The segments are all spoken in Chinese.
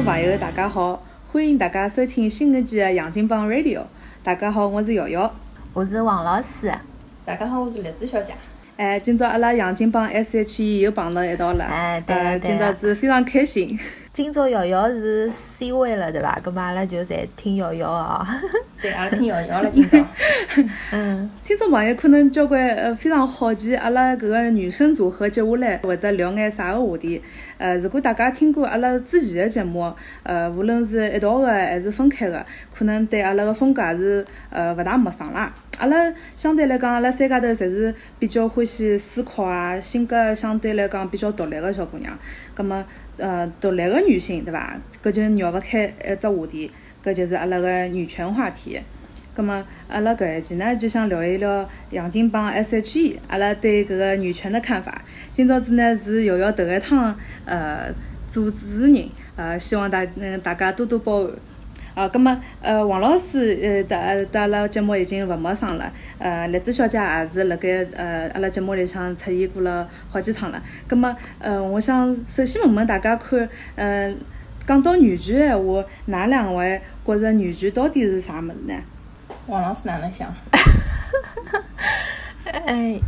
众朋友，大家好，欢迎大家收听新一季的《杨金帮 Radio》。大家好，我是瑶瑶。我是王老师。大家好，我是栗子小姐。哎，今朝阿拉杨金帮 SHE 又碰到一道了，哎，对啊，对今朝是非常开心。今朝瑶瑶是 C 位了，对伐？葛末阿拉就侪听瑶瑶哦。对，阿拉听瑶瑶了，今朝。嗯，听众朋友可能交关呃非常好奇，阿拉搿个女生组合接下来会得聊眼啥个话题？呃，如果大家听过阿拉之前的节目，呃，无论是一道个还是分开个，可能对阿拉个风格也是呃勿大陌生啦。阿拉相对来讲，阿拉三家头侪是比较欢喜思考啊，性格相对来讲比较独立个小姑娘。葛末呃，独立的女性对伐？搿就绕勿开一只话题，搿就是阿拉个女权话题。葛末阿拉搿一期呢，就想聊一聊杨金帮 S.H.E，阿拉对搿个女权的看法。今朝子呢是瑶瑶头一趟呃做主持人，呃希望大嗯大家多多包涵。啊，葛么呃王老师呃搭搭阿拉节目已经勿陌生了，呃栗子小姐也是辣盖呃阿拉节目里向出现过了好几趟了。葛么呃我想首先问问大家看，呃讲到女权闲话，哪两位觉着女权到底是啥物事呢？王老师哪能想？哎，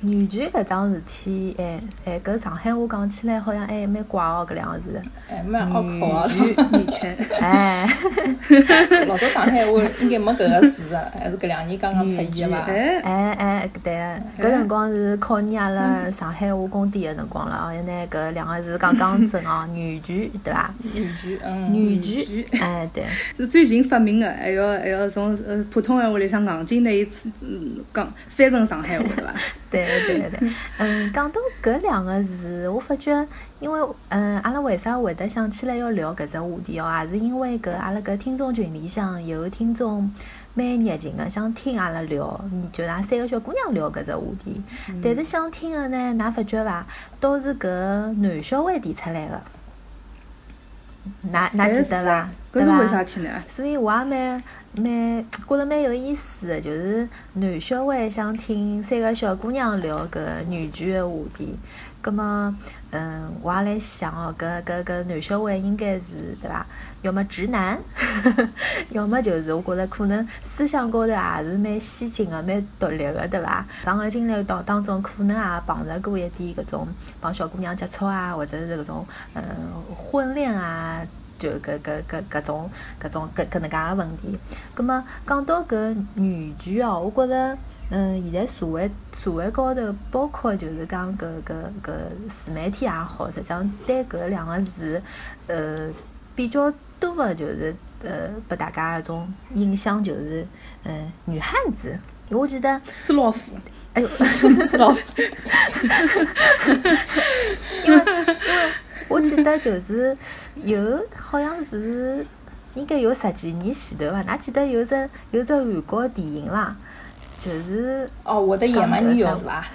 女权搿桩事体，哎哎，搿上海话讲起来好像还蛮怪哦，搿两个字。哎，蛮拗口啊！女女权，哎，老早上海话应该没搿个字的，还是搿两年刚刚出现的伐？哎，哎哎，对，搿辰光是考验阿拉上海话功底个辰光了哦，要拿搿两个字刚刚正哦，女权对伐？女权，嗯，女权，哎对。是最近发明的，还要还要从呃普通闲话里向硬劲拿伊嗯讲翻成上海话，对伐？对对对，嗯，讲到搿两个字，我发觉，因为嗯，阿拉为啥会得想起来要聊搿只话题哦，也是因为搿阿拉搿听众群里向有听众蛮热情个，想听阿拉聊，嗯就㑚三个小姑娘聊搿只话题。但是想听个呢，㑚发觉伐，都是搿男小孩提出来个，㑚㑚记得伐？对搿是为伐啥？体呢？所以我也蛮蛮觉着蛮有意思的，就是男小孩想听三个小姑娘聊搿女权的话题。葛么，嗯，我也来想哦，搿搿搿男小孩应该是对伐？要么直男，要么就是我觉着可能思想高头也是蛮先进的、蛮独立的，对伐？上个经历当当中，可能也碰着过一点搿种帮小姑娘接触啊，或者是搿种呃婚恋啊。就搿搿搿搿种搿种搿搿能介个问题。葛末讲到搿女权哦，我觉着，嗯，现在社会社会高头，包括就是讲搿搿搿自媒体也好，实际上对搿两个字，呃，比较多的就是呃，拨大家一种印象就是，嗯，女汉子。我记得，是老虎，哎呦，是老虎。因为因为我记得就是有好像是应该有十几年前头伐？㑚记得有只有只韩国电影啦，就是哦，我的野蛮女友是伐？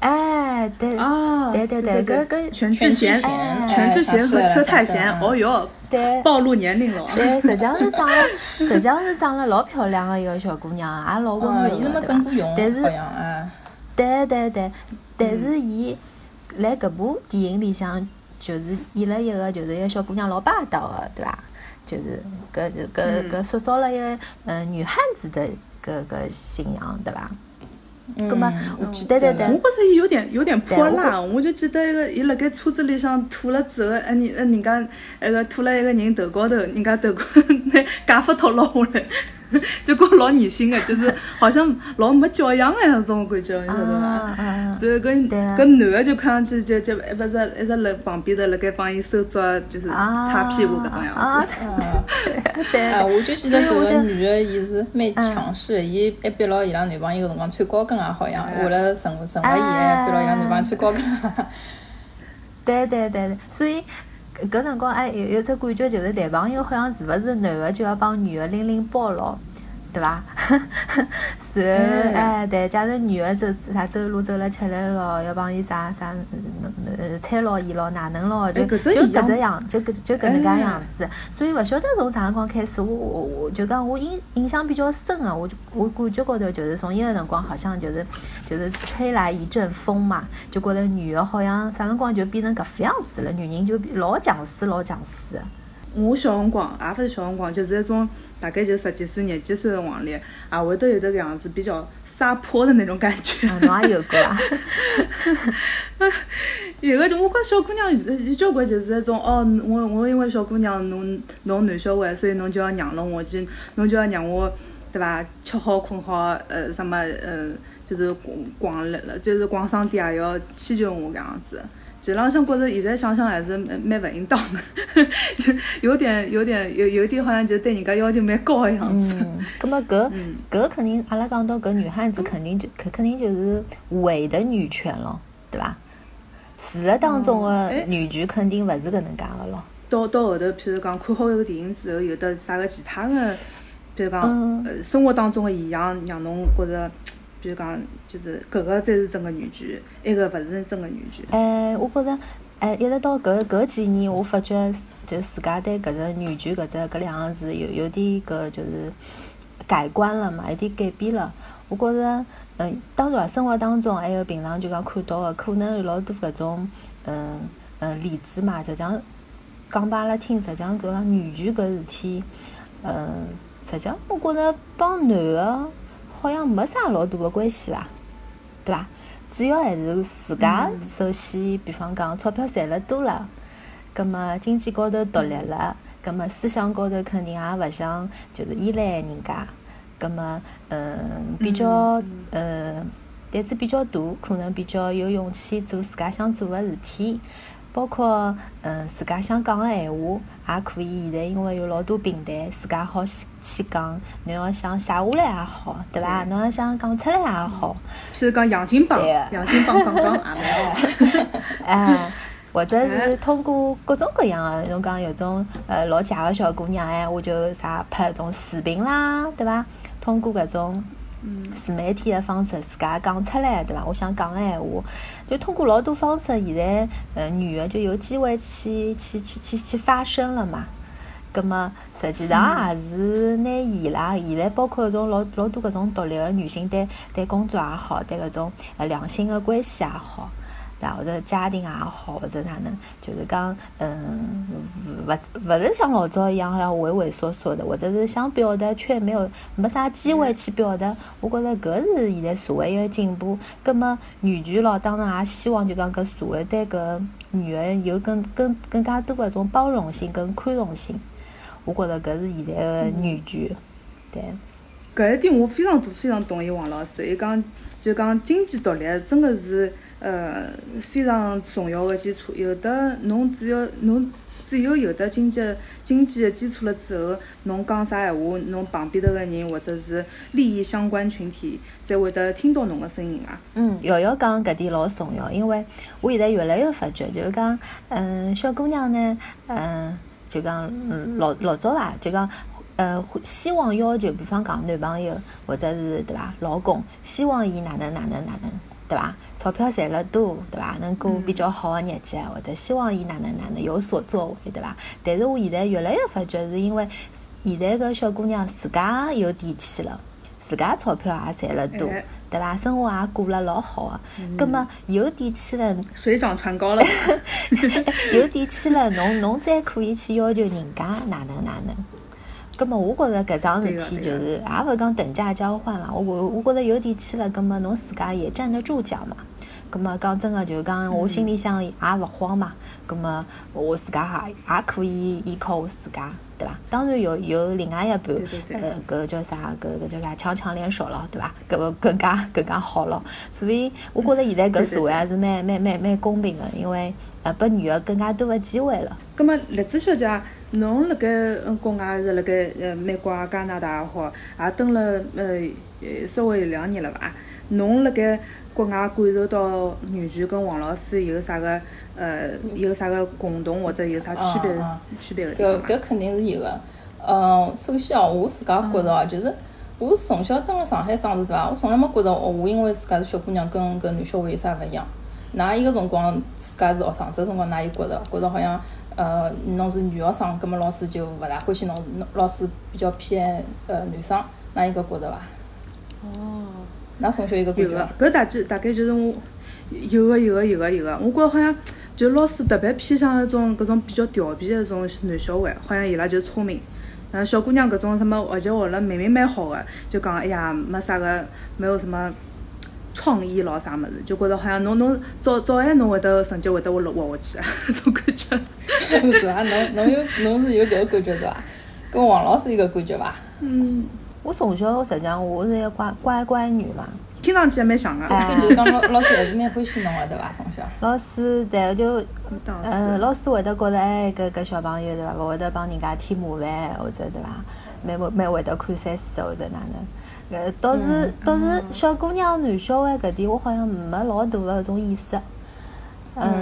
哎对哦，对对对搿跟全智贤、哎全智贤和车太贤，哦哟，对。暴露年龄了哦。对，实际上是长了，实际上是长了老漂亮的一个小姑娘，也老温嗯，柔伊是没的，整过容，但是。对对对，但是伊辣搿部电影里向，就是演了一个就是一个小姑娘老霸道的，对伐？就是搿搿搿塑造了一个嗯女汉子的搿搿形象，对伐？嗯，葛末我记对对对得我觉着伊有点有点泼辣，我就记得一个伊辣盖车子里向吐了之后，哎人哎人家那个吐了一个人头高头，人家头高拿 假发脱落下来，就觉老恶心的，就是好像老没教养的那种感觉，你晓得伐？啊啊！然后搿对啊搿男的就看上去就就一不是一直辣旁边头辣盖帮伊收捉，就是啊擦屁股搿种样啊子。啊，对 我就记得搿个女的，伊是蛮强势的，伊还逼牢伊拉男朋友个辰光穿高跟啊，好像为了惩惩罚伊，还逼牢伊拉男朋友穿高跟。对对对对，所以搿辰光还有有只感觉就是男朋友好像是勿是男的就要帮女的拎拎包咯，对伐？然后哎对，假如女的走啥走路走了吃力咯，要帮伊啥啥呃搀牢伊咯，哪能咯，就哎就搿只样就搿就搿能介哎样子。所以勿晓得从啥辰光开始，我我我就讲我印印象比较深个，我就我感觉高头就是从伊个辰光好像就是就是吹来一阵风嘛，就觉着女的好像啥辰光就变成搿副样子了，女人就老强势老强势的。我小辰光也勿是小辰光，就是一种大概就十几岁、廿几岁的辰光里，也会得有得搿样子比较撒泼的那种感觉。侬也有过啊？有个，我觉小姑娘有交关就是一种哦，我我因为小姑娘，侬侬男小孩，所以侬就要让了我，就侬就要让我，对伐？吃好困好，呃，什么呃，就是逛逛了，就是逛商店也要迁就我搿样子。实际浪向觉着现在想想还是蛮蛮勿应当的，有有点有点有有点好像就对人家要求蛮高的样子。嗯，葛么搿搿肯定，阿拉讲到搿女汉子，肯定就肯肯定就是伪的女权咯，对伐？事实当中的女权肯定勿是搿能介个咯。到到后头，譬如讲看好一个电影之后，有的啥个其他的，譬如讲呃生活当中的现象，让侬觉着。就讲，就是搿个才是真个女权，埃个勿是真个女权。哎，我觉着，哎，一直到搿搿几年，我发觉就自家对搿只女权搿只搿两个字有有点搿就是改观了嘛，有点改变了。我觉着，嗯，当然生活当中还有平常就讲看到个，可能有老多搿种，嗯嗯例子嘛。实际上讲拨阿拉听，实际上搿个女权搿事体，嗯，实际上我觉着帮男个。好像没啥老大的关系伐，对伐？主要还是自家首先，比方讲钞票赚了多了，葛末经济高头独立了，葛末思想高头肯定也勿想就是依赖人家，葛末嗯比较嗯胆子比较大，可能比较有勇气做自家想做的事体。包括嗯，自家想讲个闲话，也可以。现在因为有老多平台，自家好去去讲。侬要想写下来也好，对伐？侬要想讲出来也好。譬如讲杨金榜，杨金榜讲讲也蛮好。哎，或者是通过各种各样个，侬讲有种呃老假个小姑娘哎，我就啥拍种视频啦，对伐？通过搿种。自媒体的方式，自家讲出来，对伐？我想讲个闲话，就通过老多方式，现在呃女的就有机会去去去去去发声了嘛。葛么实际上也是拿伊拉现在包括搿种老老多搿种独立的女性，对对工作也好，对搿种呃两性的关系也好。然后者家庭也好，或者哪能，就是讲，嗯，勿勿是像老早一样，好像畏畏缩缩的，或者是想表达却没有没啥机会去表达。我觉着搿是现在社会一个进步。葛末女权咯，当然也希望就讲搿社会对搿女个有更更更加多个种包容性跟宽容性。我觉着搿是现在个女权，对。搿一点我非常非常同意王老师，伊讲就讲经济独立真个是。呃，非常重要的基础。有的侬只要侬只有有的经济经济的基础了之后，侬讲啥闲话，侬旁边头个人或者是利益相关群体才会得听到侬个声音啊。嗯，瑶瑶讲搿点老重要，因为我现在越来越发觉，就是讲，嗯，小姑娘呢，嗯，就讲，嗯，老老早伐，就讲，呃，希望要求，比方讲男朋友或者是对伐，老公，希望伊哪能哪能哪能。对伐？钞票赚了多，对伐？能过比较好的日脚，或者希望伊哪能哪能有所作为，对伐？但是我现在越来越发觉，是因为现在个小姑娘自家有底气了，自家钞票也赚了多，对伐？生活也过了老好个，葛么有底气了，水涨船高了，有底气了，侬侬再可以去要求人家哪能哪能。葛么，我觉着搿桩事体就是，也勿是讲等价交换嘛。我我我觉着有底气了，葛么侬自家也站得住脚嘛。葛么讲真个，就讲我心里向也勿慌嘛。葛么我自家也也可以依靠我自家，对伐？当然有有另外一半，呃，搿叫啥？搿搿叫啥？强强联手了，对伐？搿么更加更加好了。所以我觉着现在搿社会还是蛮蛮蛮蛮公平个，因为呃，拨女个更加多个机会了。葛么栗子小姐。侬辣盖国外是辣盖呃美国啊加拿大也好，也蹲了呃稍微有两年了伐？侬辣盖国外感受到女权跟王老师有啥个呃有啥个共同或者有啥区别区别个地方搿搿肯定是有个。嗯，首先哦，我自家觉着哦，就是我从小蹲辣上海长大对伐？我从来没觉着哦，我因为自家是小姑娘，跟搿男小孩有啥勿一样。㑚伊个辰光自家是学生，这辰光㑚有觉着觉着好像。呃，侬是女学生，葛末老师就勿大欢喜侬。侬老师比较偏呃男生，㑚应该觉着伐？哦。㑚从小有个感觉有个，搿大概大概就是我有个有个有个有个，我觉着好像就老师特别偏向那种搿种比较调皮的那种男小孩，好像伊拉就聪明。然后小姑娘搿种什么学习学了明明蛮好的，就讲哎呀没啥个，没有什么创意咯啥物事，就觉着好像侬侬早早晚侬会得成绩会得活活下去啊，搿 种感觉。是伐？侬侬有侬是有搿个感觉对伐？跟王老师有搿感觉伐？嗯，我从小实际上我是一个乖乖乖女嘛，听上去也蛮像个。就是讲老老师还是蛮欢喜侬个对伐？从小。老师对就当嗯，老师会得觉得哎，搿搿小朋友对伐，勿会得帮人家添麻烦，或者对伐，蛮会蛮会得看三书或者哪能。呃，倒是倒是小姑娘男小孩搿点，我好像没老大个搿种意识。嗯，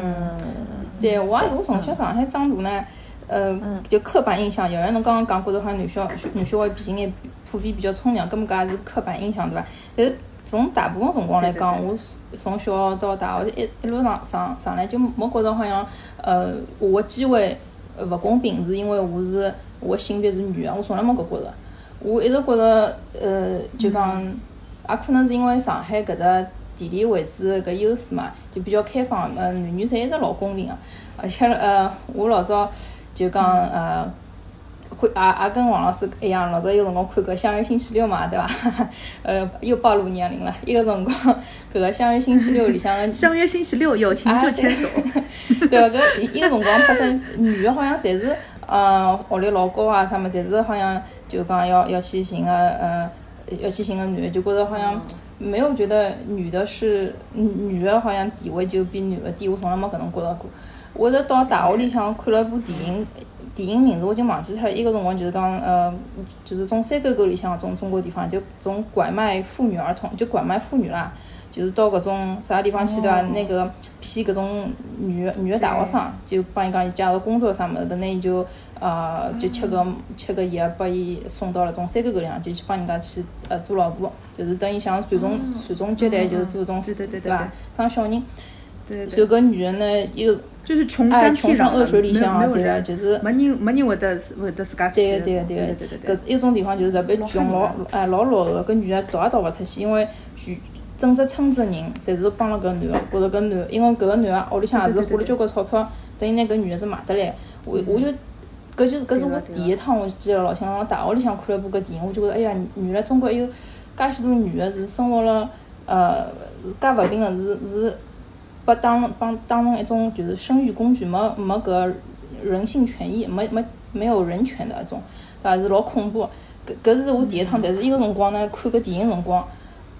对，我也是，我从小上海长大呢，呃，就刻板印象，像侬刚刚讲觉着好像男小男小孩比应该普遍比较聪明，搿么搿也是刻板印象对伐？但是从大部分辰光来讲，我从小到大学一一路上上上来就没觉着好像，呃，我的机会呃勿公平，是因为我是我的性别是女个，我从来没搿觉着。我一直觉着，呃，就讲，也可能是因为上海搿只地理位置搿优势嘛，就比较开放，呃，男女侪一直老公平个，而且呃，我老早就讲呃。会也也跟王老师一样，老早有辰光看搿《相约星期六》嘛，对伐？呃，又暴露年龄了。一个辰光，搿个《相约星期六》里向个相约星期六，有情就牵手。对 个，搿一个辰光拍出女个好像侪是，嗯，学历老高啊，啥么，侪是好像就讲要要去寻个，嗯，要去寻个男的，就觉着好像没有觉得女的是女的好像地位就比男的低，我从来没搿能觉着过。我是到大学里向看了一部电影，电影名字我已经忘记脱了。伊个辰光就是讲，呃，就是从山沟沟里向种中国地方，就种拐卖妇女儿童，就拐卖妇女啦。就是到搿种啥地方去对伐？那个骗搿种女女个大学生，就帮伊讲伊介绍工作啥物事，等拿伊就呃就吃个吃个药，把伊送到了种山沟沟里向，就去帮人家去呃做老婆，就是等于像传宗传宗接代，就是做种对对对对伐？生小人。对所以对，搿女个呢，又就是穷哎山僻，穷山恶水里向啊，对个，没有人，就是没人没人会得会得自家去。对个对。个对对对对。搿一种地方就是特别穷，老哎老落后个，搿女个逃也逃勿出去，因为全整只村子个人侪是帮了搿男个，觉着搿男，因为搿个男个屋里向也是花了交关钞票，等于拿搿女个是买得来。我我就搿就是搿是我第一趟，我记得老清爽，大学里向看了部搿电影，我就觉着哎呀，原来中国还有介许多女个是生活了呃是介勿平个，是是被当帮当成一种就是生育工具，没没搿人性权益，没没没有人权的一种，对伐？是老恐怖的。搿搿是我第一趟，但是伊个辰光呢，看搿电影辰光，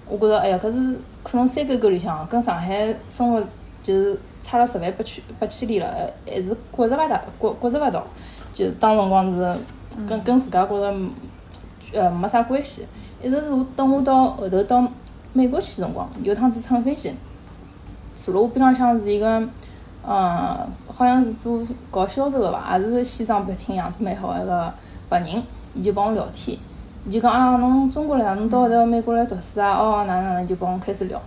我觉着哎呀，搿是可能山沟沟里向跟上海生活就是差了十万八千八千里了，还是觉着勿大，觉觉着勿到，就是当辰光是跟跟自家觉着呃没啥关系。一直是我等我到后头到美国去辰光，有趟子乘飞机，坐了我边浪向是一个，嗯，好像是做搞销售个伐，也是西装笔挺、样子蛮好个一个白人，伊就帮我聊天，伊就讲啊，侬中国来啊，侬到后头美国来读书啊，哦，哪能哪能就帮我开始聊，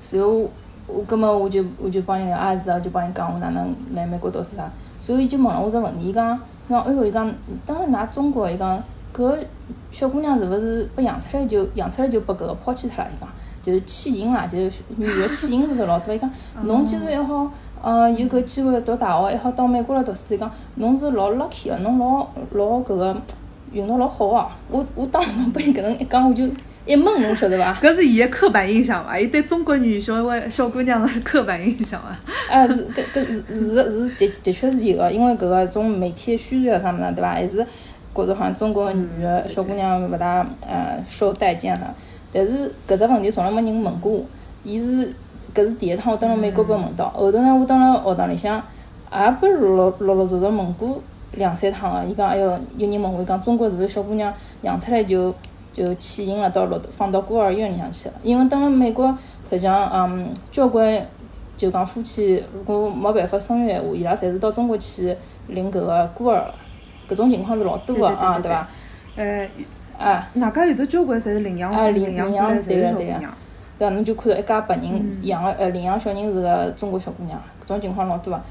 随后我我葛末我就我就帮伊聊啊是啊，就帮伊讲我哪能来美国读书啥，随后伊就问了我只问题，伊讲伊讲哎哟，伊讲当然㑚中国伊讲搿小姑娘是勿是被养出来就养出来就拨搿个抛弃脱了？伊讲就是弃婴啦，就是女个弃婴是勿是老多？伊讲侬既然还好，呃，有搿机会读大学，还好到美国来读书，伊讲侬是老 lucky 个，侬老老搿个运动老好个。我我当辰被伊搿能一讲，我就一懵，侬晓得伐？搿是伊个刻板印象伐？伊对中国女小孩小姑娘个刻板印象啊。哎，是搿搿是是是的的确是有个，因为搿个种媒体的宣传啥物事，对伐？还是觉着好像中国个女个小姑娘勿大呃受待见哈。但是搿只问题从来没人问过我，伊是搿是第一趟我蹲辣美国被问到，后头呢我蹲辣学堂里向也被陆陆陆陆续续问过两三趟个。伊讲哎哟，有人问我伊讲中国是勿是小姑娘养出来就就弃婴了，到落放到孤儿院里向去了？因为等辣美国实际上嗯交关就讲夫妻如果没办法生育闲话，伊拉侪是到中国去领搿个孤儿，搿种情况是老多个啊，对伐？呃，啊。外加有的交关侪是领养啊领养领养过来侪是对个对个小姑娘。对啊，侬就看到一家白人养个呃领养小人是个中国小姑娘，搿种情况老多啊。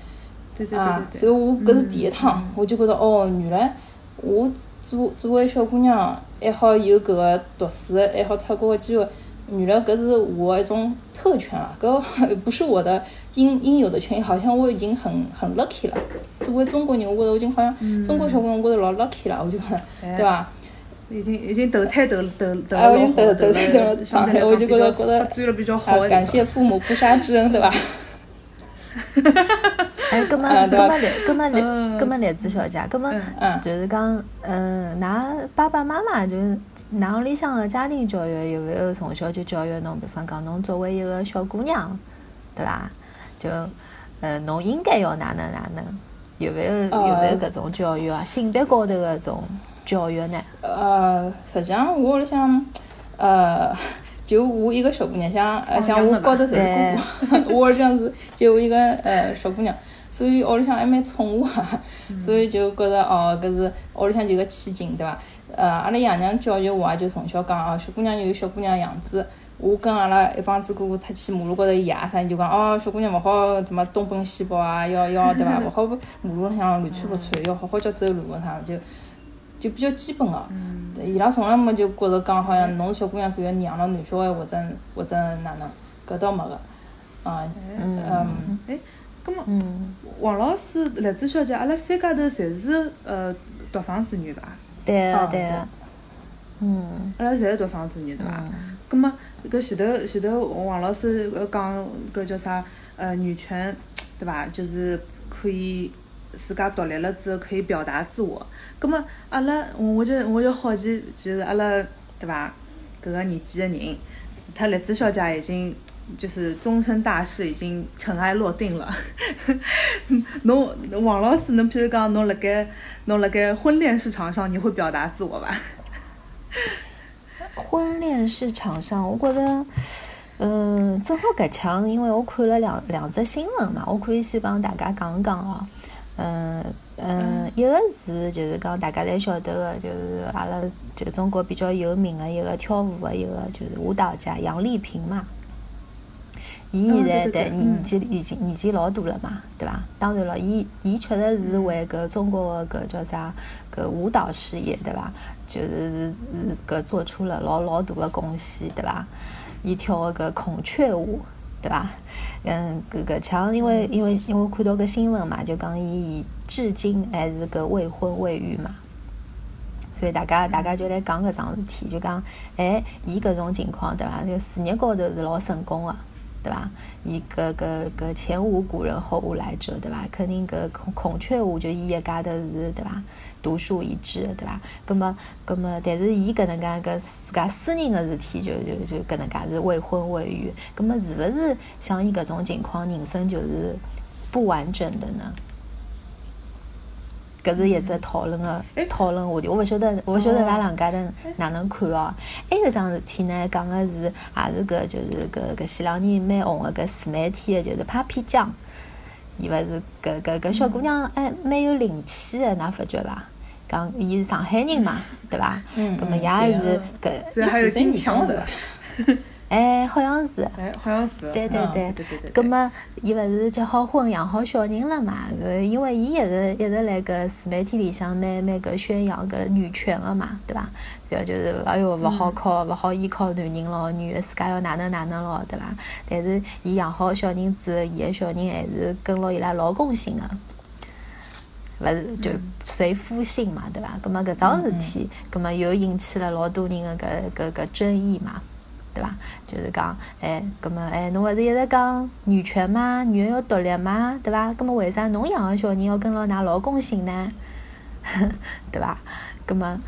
对对对。所以我搿是第一趟，我就觉着哦，原来我作作为小姑娘还好有搿个读书，还好出国个机会，女的搿是我一种特权了，搿 不是我的应应有的权益，好像我已经很很 lucky 了。作为中国人，我觉得我已经好像中国小姑娘，我觉得老 lucky 了，我就觉，对伐？已经已经投胎投投投经投投投胎投了上海，我就觉得觉得发展了比较好感谢父母不杀之恩，对伐？哎，葛么啊对吧葛么栗葛么栗嗯葛么栗子小姐，葛么嗯就是讲，嗯，㑚爸爸妈妈就是㑚屋里向个家庭教育有没有从小就教育侬？比方讲，侬作为一个小姑娘，对伐？就呃，侬应该要哪能哪能？有没有有没有搿种教育啊？性别高头搿种教育呢？呃，实际上我屋里向，呃，就我一个小姑娘，像呃像我高头侪是哥哥，我 屋里向是就我一个呃小姑娘，所以屋里向还蛮宠我啊，所以就觉着哦，搿是屋里向就个千金，对伐？呃，阿拉爷娘教育我也就从小讲哦，小姑娘有小姑娘样子。我跟阿拉一帮子哥哥出去马路高头野啥，就讲哦，小姑娘勿好怎么东奔西跑啊，要要对伐？勿好马路浪向乱窜不窜，要好好叫走路个啥，就就比较基本个。对伊拉从来没就觉着讲好像侬是小姑娘，所以要让了男小孩或者或者哪能，搿倒没个。啊，嗯嗯，哎，葛么嗯，王老师、栗子小姐，阿拉三家头侪是呃独生子女伐？对啊是个对个，嗯阿拉侪是独生子女对伐？嗯葛么搿前头前头王老师呃讲搿叫啥呃女权对伐？就是可以自家独立了之后可以表达自我。葛么阿拉我就我就好奇，就是阿拉对伐？搿个年纪的人，除脱栗子小姐已经就是终身大事已经尘埃落定了。侬王老师，侬譬如讲侬辣盖侬辣盖婚恋市场上，你会表达自我伐？婚恋市场上，我觉得，嗯，正好搿腔，因为我看了两两只新闻嘛，我可以先帮大家讲讲哦。嗯嗯，一个是就是讲大家侪晓得个，就是阿拉就中国比较有名的一个跳舞的一个就是舞蹈家杨丽萍嘛。伊嗯现在对年纪已经年纪老大了嘛，对伐？当然了，伊伊确实是为搿中国搿叫啥搿舞蹈事业，对伐？就是是搿做出了老老大的贡献，对伐？伊跳个搿孔雀舞，对伐？嗯，搿搿腔因为因为因为看到搿新闻嘛，就讲伊伊至今还是搿未婚未育嘛。所以大家大家就来讲搿桩事体，就讲，哎，伊搿种情况对伐？就事业高头是老成功个，对伐？伊搿搿搿前无古人后无来者，对伐？肯定搿孔孔雀舞就伊一家头是对伐？独树一帜的，对伐？葛么葛么，但是伊搿能介搿自家私人个事体就就就搿能介是未婚未育，葛么是勿是像伊搿种情况，人生就是不完整的呢？搿是一只讨论个哎讨论话题，我勿晓得，我勿晓得哦㑚两家头哪能看哦。还有桩事体呢，讲个是也是搿就是搿搿前两年蛮红个搿自媒体个，就是 Papi 酱，伊勿是搿搿搿小姑娘哎蛮有灵气个，㑚发觉伐？讲伊是上海人嘛，对伐？嗯葛么嗯也对是搿，这还有金枪的的，哎，好像是。哎，好像是。嗯对对对对对对。葛么，伊勿是结好婚、养好小人了嘛？搿因为伊一直一直辣搿自媒体里向蛮蛮搿宣扬搿女权个嘛，对伐？就就是哎哟，勿好靠勿好依靠男人咯，女个自家要哪能哪能咯，对伐？但是伊养好小人之后，伊个小人还是跟牢伊拉老公姓个。勿是就随夫姓嘛，对伐？葛么搿桩事体，葛么又引起了老多人个搿搿搿争议嘛，对伐？就是讲，哎，葛么哎，侬勿是一直讲女权嘛，女人要独立嘛，对伐？葛么为啥侬养个小人要跟牢㑚老公姓呢？对伐？葛么，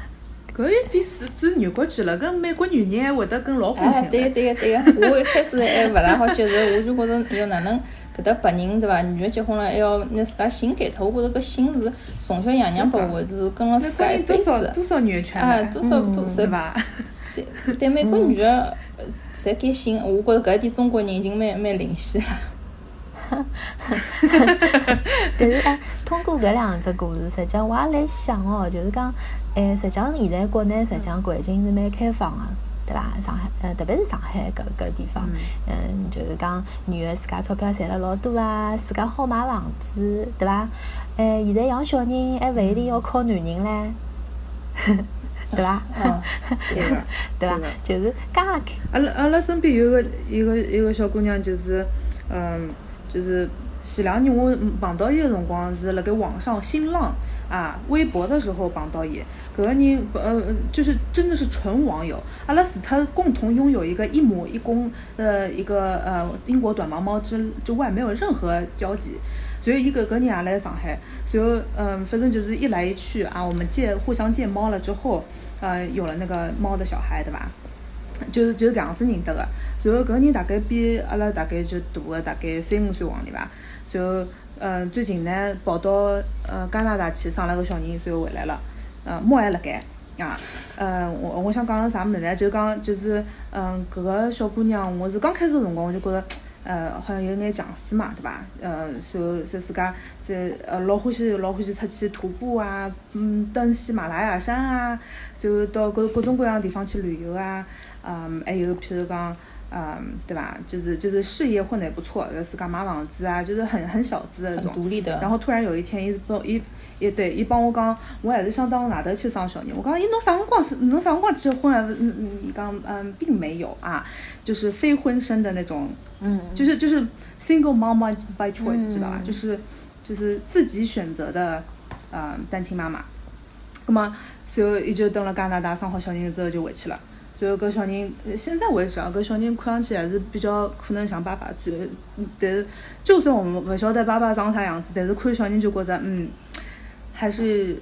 搿有点算算肉国剧了，跟美国女人还会得跟老公哎，对个对个对个，我一开始还勿大好接受，我就觉着要哪能搿搭白人对伐？女的结婚了还要拿自家姓改脱，我觉着搿姓是从小爷娘拨我，是跟了自家一辈子多。少多少女权啊，呢？多少多侪是伐？对对，美国女的呃侪改姓，我觉着搿一点中国人已经蛮蛮领先了。但是哎，通过搿两只故事，实际上我也来想哦，就是讲，哎，实际上现在国内实际上环境是蛮开放个。对伐？上海，呃，特别是上海搿搿地方，嗯，就是讲女个自家钞票赚了老多啊，自家好买房子，对伐？哎，现在养小人还勿一定要靠男人唻，对伐？嗯，对个，对伐？就是刚刚阿拉阿拉身边有个有个有个小姑娘，就是嗯，就是前两年我碰到伊个辰光是辣盖网上新浪啊微博的时候碰到伊。搿个人呃就是真的是纯网友，阿拉除脱共同拥有一个一母一公的一个呃英国短毛猫之之外，没有任何交集。所以伊搿个人也来上海，随后嗯，反正就是一来一去啊，我们借互相借猫了之后，呃，有了那个猫的小孩，对伐？就是就是搿样子认得个。随后搿个人大概比阿拉大概就大个大概三五岁往里伐。随后嗯，最近呢跑到呃加拿大去生了个小人，随后回来了。呃，猫还辣盖啊。嗯，我我想讲个啥物事呢？就讲就是嗯，搿个小姑娘，我是刚开始辰光我就觉着。呃，好像有眼强势嘛，对伐？呃，然后在自家在呃老欢喜老欢喜出去徒步啊，嗯，登喜马拉雅山啊，然后到各各种各样地方去旅游啊，嗯，还有譬如讲，嗯，对吧？就是就是事业混得也不错，呃，自家买房子啊，就是很很小资的那很种。独立的。然后突然有一天，伊帮伊也对一帮我讲，我还是想到外头去生小人。我讲，伊侬啥辰光是侬啥辰光结婚啊？嗯嗯，伊讲嗯并没有啊，就是非婚生的那种，嗯，就是就是 single mom by by choice，、嗯知道吧？就是就是自己选择的，呃，单亲妈妈。那么，随后伊就等了加拿大生好小人之后就回去了。随后搿小人现在为止啊，搿小人看上去还是比较可能像爸爸，最但是就算我们勿晓得爸爸长啥样子，但是看小人就觉着嗯，还是。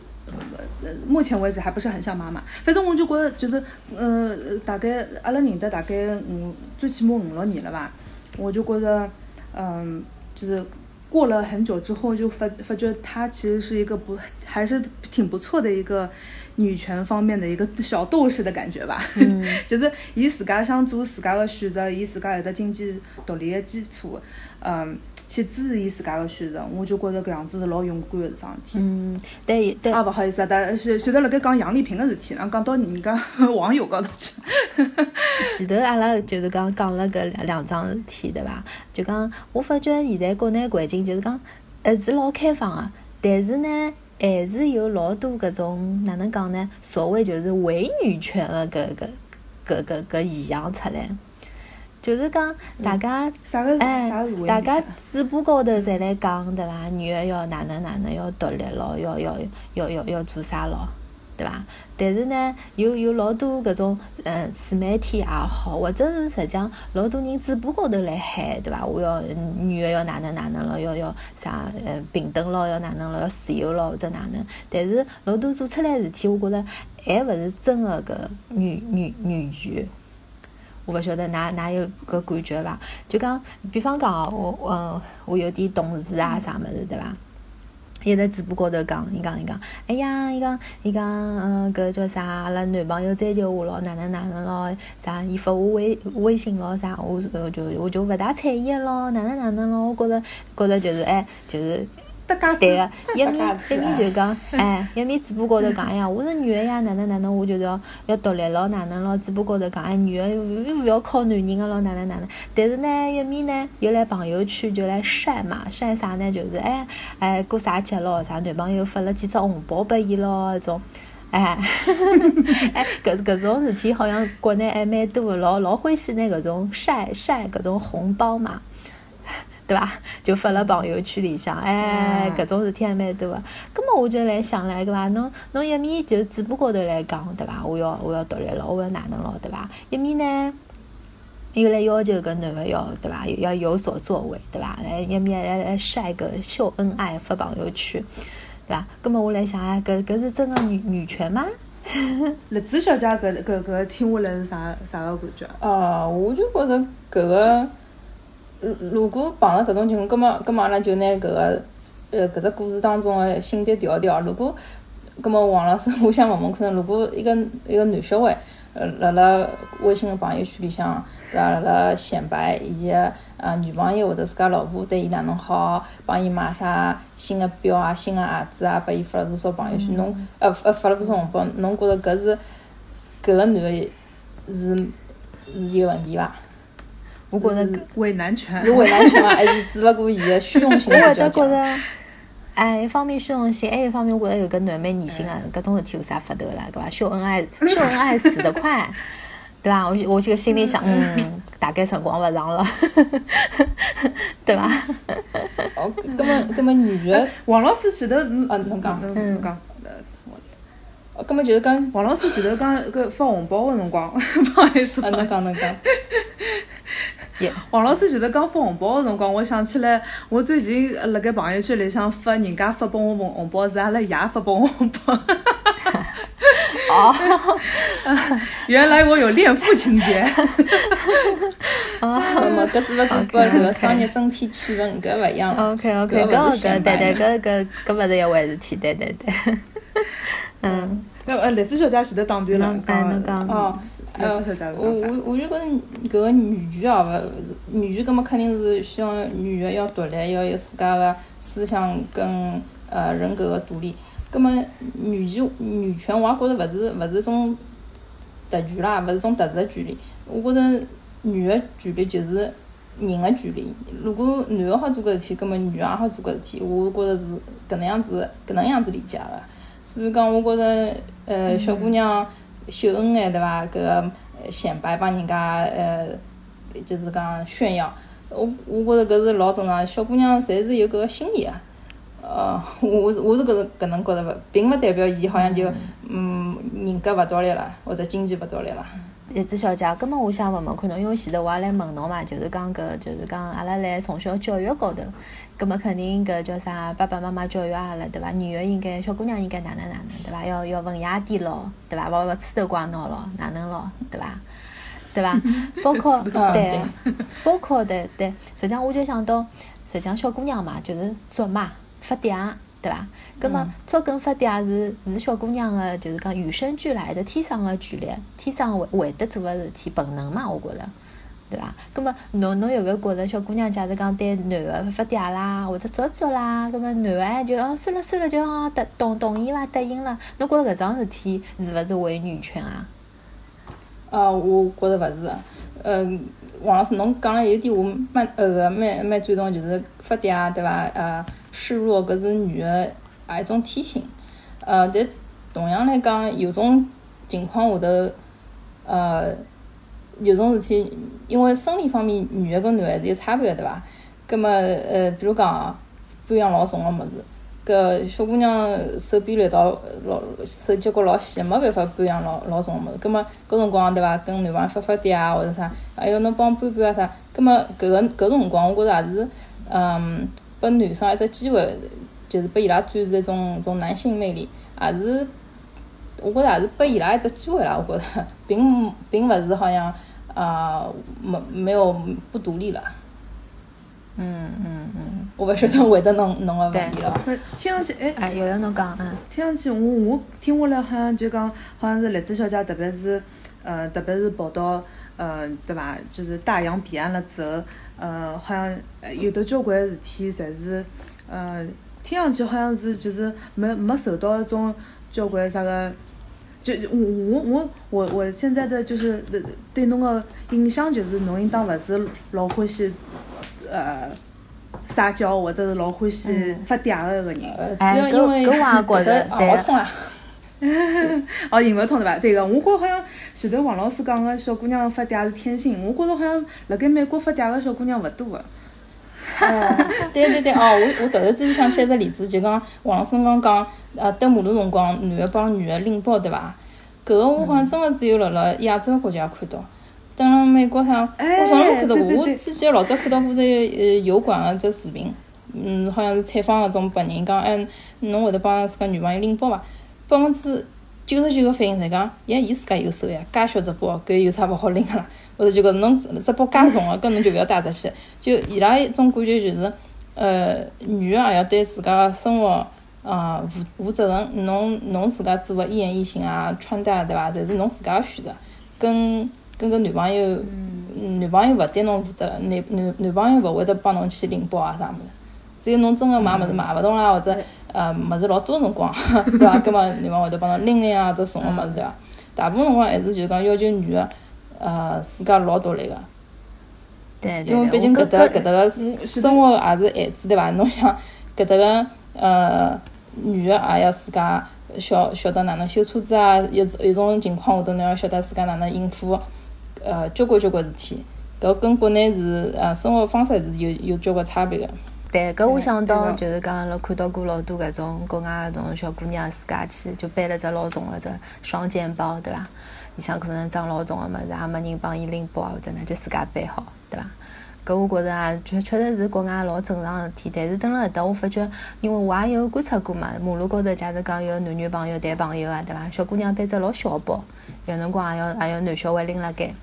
呃，目前为止还不是很像妈妈。反正我就觉得，就是，呃，大概阿拉认得大概五，最起码五六年了吧。我就觉得，嗯，就是过了很久之后，就发发觉他其实是一个不，还是挺不错的一个女权方面的一个小斗士的感觉吧。嗯就是伊自家想做自家的选择，伊自家有得经济独立的基础，嗯，去支持伊自家个选择，我就觉着搿样子是老勇敢个一桩事体。嗯，对对啊，勿好意思啊，但是前头辣盖讲杨丽萍个事体，然后讲到人家 网友高头去。前头阿拉就是讲讲了搿两两桩事体，对伐？就讲我发觉现在国内环境就是讲，呃是老开放个，但是呢，还是有老多搿种哪能讲呢？所谓就是伪女权的搿搿搿搿搿现象出来，就是讲大家。啥个哎，大家嘴巴高头侪来讲，对伐？女的要哪能哪能，要独立咯，要要要要要做啥咯，对伐？但是呢，有有老多搿种嗯自媒体也好，或者是实际上老多人嘴巴高头来喊，对伐？我要女个要哪能哪能咯，要要啥呃平等咯，要哪能咯，要自由咯，或者哪能？但是老多做出来事体，我觉着还勿是真个搿女女女权。我勿晓得㑚㑚有搿感觉伐？就讲，比方讲哦，我嗯，我有点同事啊啥物事，对伐？伊在嘴巴高头讲，伊讲伊讲，哎呀，伊讲伊讲，嗯，搿叫啥？阿拉男朋友追求我咯，哪能哪能咯？啥？伊发我微微信咯，啥？我呃就我就勿大睬伊咯，哪能哪能咯？我觉着觉着就是哎，就是对子个，一面一面就讲，哎，一面嘴巴高头讲，哎呀，我是女的呀，哪能哪能，我就是要要独立咯，哪能咯，嘴巴高头讲，哎，女的又勿要靠男人个咯，哪能哪能。但是呢，一面呢又来朋友圈就来晒嘛，晒啥呢？就是哎哎过啥节咯，啥男朋友发了几只红包拨伊咯，那种。哎，哎，搿搿种事体好像国内还蛮多的，老老欢喜拿搿种晒晒搿种红包嘛。对伐？就发了朋友圈里向，哎，搿种事体还蛮多个。葛末我就来想唻，对伐？侬侬一面就嘴巴高头来讲，对伐？我要我要独立了，我要哪能了，对伐？一面呢，又来要求搿男个要对伐？要有所作为，对伐？来，一面来来晒个秀恩爱发朋友圈，对伐？葛末我来想啊，搿搿是真个女女权吗？栗子小姐搿搿搿听下来是啥啥个感觉？呃，我就觉着搿个，如如果碰着搿种情况，葛末葛末阿拉就拿搿个呃搿只故事当中的性别调调，如果葛末王老师，我想问问看，如果一个一个男小孩，呃，辣辣微信个朋友圈里向，对伐？辣辣显摆伊个呃女朋友或者自家老婆对伊哪能好，帮伊买啥新个表啊、新个鞋子啊，拨伊发了多少朋友圈，侬呃呃发了多少红包，侬觉着搿是搿个男个是是有问题伐？我觉着搿伪男权是。伪男权伐？还是只勿过伊个虚荣心我会得觉？着，哎，一方面虚荣心，还一方面我觉着有个男蛮女性个，搿种事体有啥法头啦，对伐？秀恩爱，秀恩爱死得快，对伐？我我这个心里想，嗯，大概辰光勿长了，对伐？哦，搿么搿么女的，王老师前头，嗯，侬讲，侬，讲。哦，搿么就是讲，王老师前头讲搿发红包个辰光，不好意思。啊，侬讲侬讲。王老师前头刚发红包个辰光，我想起来，我最近辣盖朋友圈里向发人家发拨我红红包，是阿拉爷发拨我红包。哦，原来我有恋父情节。哦，那么搿只勿过搿个商业整体气氛搿勿一样。OK OK，搿搿对对搿搿搿勿是一回事体，对对对。嗯，那呃，栗子小姐前头打断了，讲哦，呃，我我我就觉着搿个女权哦，勿是女权，搿么肯定是希望女个要独立，要有自家个思想跟呃人格个独立。搿么女权女权，我也觉着勿是勿是种特权啦，勿是种特殊个权利。我觉着女个权利就是人个权利。如果男个好做搿事体，搿么女个也好做搿事体。我觉着是搿能样子搿能样子理解个。所以讲，我觉着，呃，小姑娘秀恩爱，对伐？搿个显摆帮人家，呃，就是讲炫耀。我我觉着搿是老正常，小姑娘侪是有搿个心理啊。呃，我是我是搿是搿能觉着勿，并勿代表伊好像就，嗯，人格勿独立了，或者经济勿独立了。叶子小姐，葛末我想问问看侬，因为前头我也来问侬嘛，就是讲搿，就是讲阿拉来从小教育高头，葛末肯定搿叫啥，爸爸妈妈教育阿拉，对伐？女个应该，小姑娘应该哪能哪能，对伐？要要文雅点咯，对伐？勿勿吹头怪脑咯，哪能咯，对伐？对伐？包括对，包括对对，实际上我就想到，实际上小姑娘嘛，就是做嘛，发嗲。对伐？葛末捉跟发嗲是是小姑娘个，就是讲与生俱来的天生个权利，天生会会得做个事体，本能嘛，我觉着，对伐？葛末侬侬有勿有觉着小姑娘假使讲对男个发嗲啦，或者捉捉啦，葛末男个还就哦算了算了，就哦答同同意伐？答应了，侬觉着搿桩事体是勿是违女权啊？呃，我觉着勿是，嗯，王老师侬讲了有点我蛮呃个蛮蛮赞同，就是发嗲对伐？呃。示弱，搿是女个也一种天性。呃，但同样来讲，有种情况下头，呃，有种事体，因为生理方面，女个跟男个是有差别个，对伐？葛末呃，比如讲，保养老重个物事，搿小姑娘手臂力道老手脚骨老细，没办法保养老老重个物事。葛末搿辰光对伐？跟男朋友发发嗲啊，或者啥，哎哟，侬帮搬搬啊啥。葛末搿个搿辰光，我觉着也是，嗯。拨男生一只机会，就是拨伊拉展示一种种男性魅力，也是，我觉着也是拨伊拉一只机会啦。我觉着，并并勿是好像，啊，没没有不独立了。嗯嗯嗯。我勿晓得回答侬侬个问题了。听上去，哎。哎，瑶瑶侬讲，嗯。听上去，我我听下来好像就讲，好像是栗子小姐，特别是，呃，特别是跑到，呃，对伐？就是大洋彼岸了之后。呃，好像有的交关事体，侪是，呃，听上去好像是就是没没受到一种交关啥个，就我我我我我现在的就是对侬个印象就是侬应当勿是老欢喜，呃，撒娇或者是老欢喜发嗲个一个人。哎，搿搿我也觉着 对。哦，行勿通对伐？对个，我觉好像前头王老师讲个小姑娘发嗲是天性，我觉着好像辣盖美国发嗲个小姑娘勿多个。哦，对对对，哦，我我突然之间想起一只例子，就讲王老师刚刚讲，呃，蹲马路辰光，男个帮女个拎包对伐？搿个我好像真个只有辣辣亚洲国家看到，等辣美国上，我从来没看到过。我之前老早看到过只呃油管个只视频，嗯，好像是采访搿种白人，讲哎，侬会得帮自家女朋友拎包伐？百分之九十九个反应侪讲，呀，伊自家有手呀，介小只包，搿有啥勿好拎个啦？或者就讲侬只包介重个，搿侬就勿要带出去。就伊拉一种感觉就是，呃，女个也要对自家个生活啊负负责任。侬侬自家做个一言一行啊，穿戴对伐？侪是侬自家个选择，跟跟搿男朋友，男朋友勿对侬负责，男男男朋友勿会得帮侬去拎包啊啥物事。只有侬真个买物事买勿动啦，或者。呃，物事老多辰光，对伐？葛末男方会得帮侬拎拎啊，或者送个物事，对伐？大部分辰光还是就是讲要求女个，呃，自家老独立个。对对因为毕竟搿搭搿搭个生活也是孩子，对伐？侬想搿搭个呃，女个也要自家晓晓得哪能修车子啊，一一种情况下头，侬要晓得自家哪能应付，呃，交关交关事体。搿跟国内是呃生活方式是有有交关差别个。对，搿我想到就是讲，阿拉看到过老多搿种国外搿种小姑娘自家去就背了只老重个只双肩包，对伐？里向可能装老重个物事，也没人帮伊拎包或者哪，就自家背好，对伐？搿我觉着也确确实是国外老正常个事体。但是蹲辣搿搭，我发觉，因为我也有观察过嘛，马路高头假如讲有男女朋友谈朋友啊，对伐？小姑娘背只老小包，有辰光也要也要男小孩拎辣盖。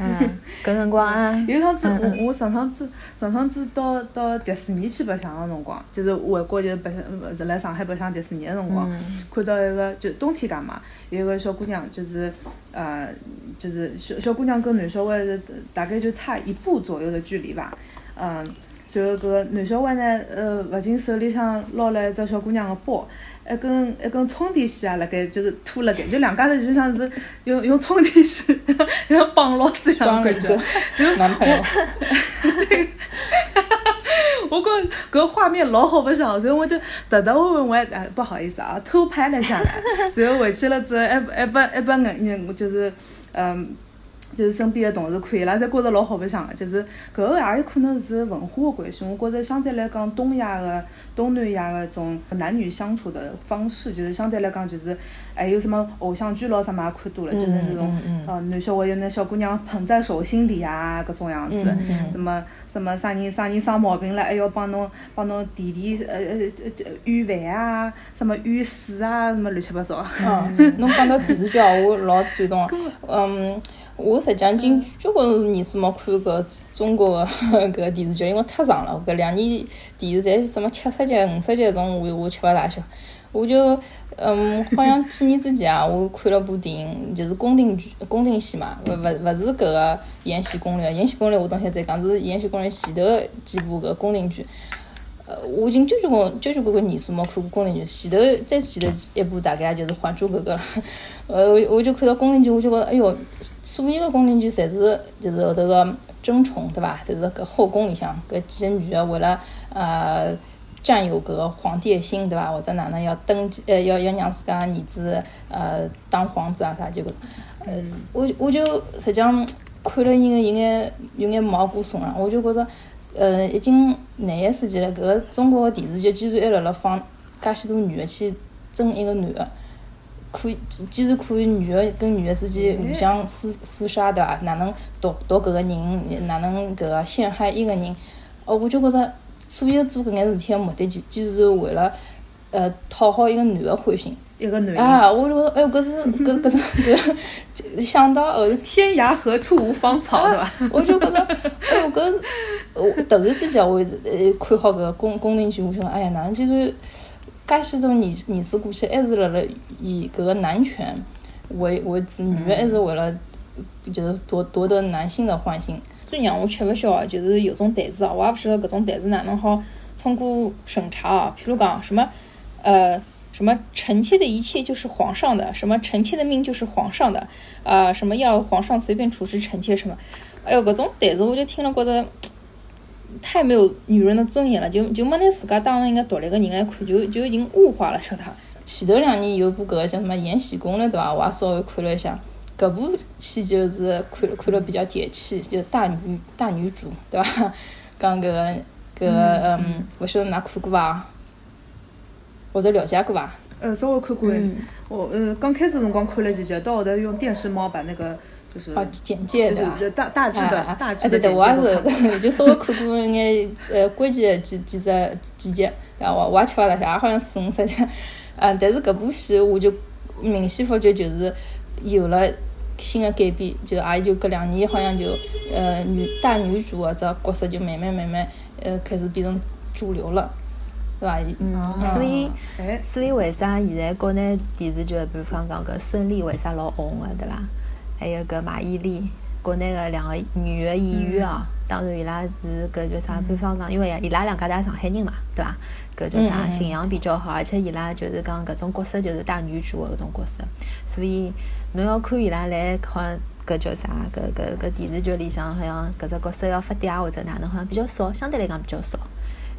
嗯，搿辰光啊，有趟子我我上趟子上趟子到到迪士尼去白相个辰光，就是外国就是白相是来上海白相迪士尼个辰光，看到一个就冬天介嘛，有一个小姑娘就是呃就是小小姑娘跟男小孩大概就差一步左右的距离吧，嗯，然后搿个男小孩呢呃勿仅手里向捞了一只小姑娘个包。一根一根充电线啊，辣盖就是拖辣盖，就两家头就像是用用充电线像绑牢子一样感觉。男朋友。对，我觉搿画面老好白相，所以我就特特会我哎不好意思啊，偷拍了下来，然后回去了之后，还还把还把人人就是嗯。就是身边的同事看伊拉，侪觉着老好白相个。就是搿个也有可能是文化个关系。我觉着相对来讲，东亚个、东南亚个种男女相处的方式，就是相对来讲，就是还有什么偶像剧咯什么也看多了，就是那种呃男小孩有那小姑娘捧在手心里啊，搿种样子。什么什么啥人啥人生毛病了，还要帮侬帮侬提提呃呃呃预饭啊，什么预水啊，什么乱七八糟。嗯，侬讲到电视剧啊，我老赞同个。嗯。我实际上已经交关年数没看搿中国个搿电视剧，因为太长了。搿两年电视侪是什么七十集、五十集种，我我吃勿大消。我就嗯，好像几年之前啊，我看了部电影，就是宫廷剧、宫廷戏嘛，勿勿勿是搿个《延禧攻略》。《延禧攻略》我等下再讲，是《延禧攻略》前头几部搿宫廷剧。呃，我已经交交关交交关关年数没看过宫廷剧，前头再前头一部大概就是《还珠格格》了。呃，我就看到宫廷剧，我就觉着，哎哟，所有个宫廷剧侪是就是后头个争宠，对伐？就是搿后宫里向搿几个女的为了呃占有搿个皇帝的心，对伐？或者哪能要登基，呃，要要让自家儿子呃当皇子啊啥，就搿种。呃，我我就实际上看了有眼有眼有眼毛骨悚然，我就觉着。呃，已经廿一世纪了，搿个中国个电视剧居然还辣辣放介许多女个去争一个男个，可以，既然可以女个跟女个之间互相厮厮杀，对伐？哪能夺夺搿个人？哪能搿个陷害一个人？哦，我就觉着，所有做搿眼事体个目的，就就是为了呃讨好一个男个欢心。一个男啊，我就哎呦，搿是 搿搿是搿，想到后头天涯何处无芳草，对伐？我就觉着，哎呦，搿我突然之间我呃看好搿个宫宫廷剧，我想，哎呀，哪能就是介许多年年数过去，还是辣辣以搿个男权为为主，女的还是为了就是夺夺得男性的欢心。最让我吃勿消啊，就是有种台词啊，我也勿晓得搿种台词哪能好通过审查啊，譬如讲什么呃。什么臣妾的一切就是皇上的，什么臣妾的命就是皇上的，啊，什么要皇上随便处置臣妾什么，哎呦，搿种台词我就听了觉着太没有女人的尊严了，就就没拿自家当成一个独立的人来看，就就已经物化了，晓得前头两年有部搿个叫什么《延禧攻略》对伐？我也稍微看了一下，搿部戏就是看了看了比较解气，就是大女大女主对伐？讲搿个搿个嗯，勿晓得㑚看过伐？或者了解过伐？呃，稍微看过。我呃刚开始辰光看了几集，到后头用电视猫把那个就是简介对大大致的大致的对对，我也是，就稍微看过一眼呃关键几几只几集，然后？我我也吃勿大消，也好像四五十集。嗯，但是搿部戏我就明显发觉就是有了新的改变，就也就搿两年好像就呃女大女主啊这角色就慢慢慢慢呃开始变成主流了。对伐？嗯，所以，所以为啥现在国内电视剧，比如讲讲搿孙俪为啥老红个，对伐？还有搿马伊琍，国内个两个女个演员哦，当然伊拉是搿叫啥？比方讲，因为伊拉两家头上海人嘛，对伐？搿叫啥？形象比较好，而且伊拉就是讲搿种角色就是大女主个搿种角色，所以侬要看伊拉来好像搿叫啥？搿搿搿电视剧里向好像搿只角色要发嗲或者哪能好像比较少，相对来讲比较少。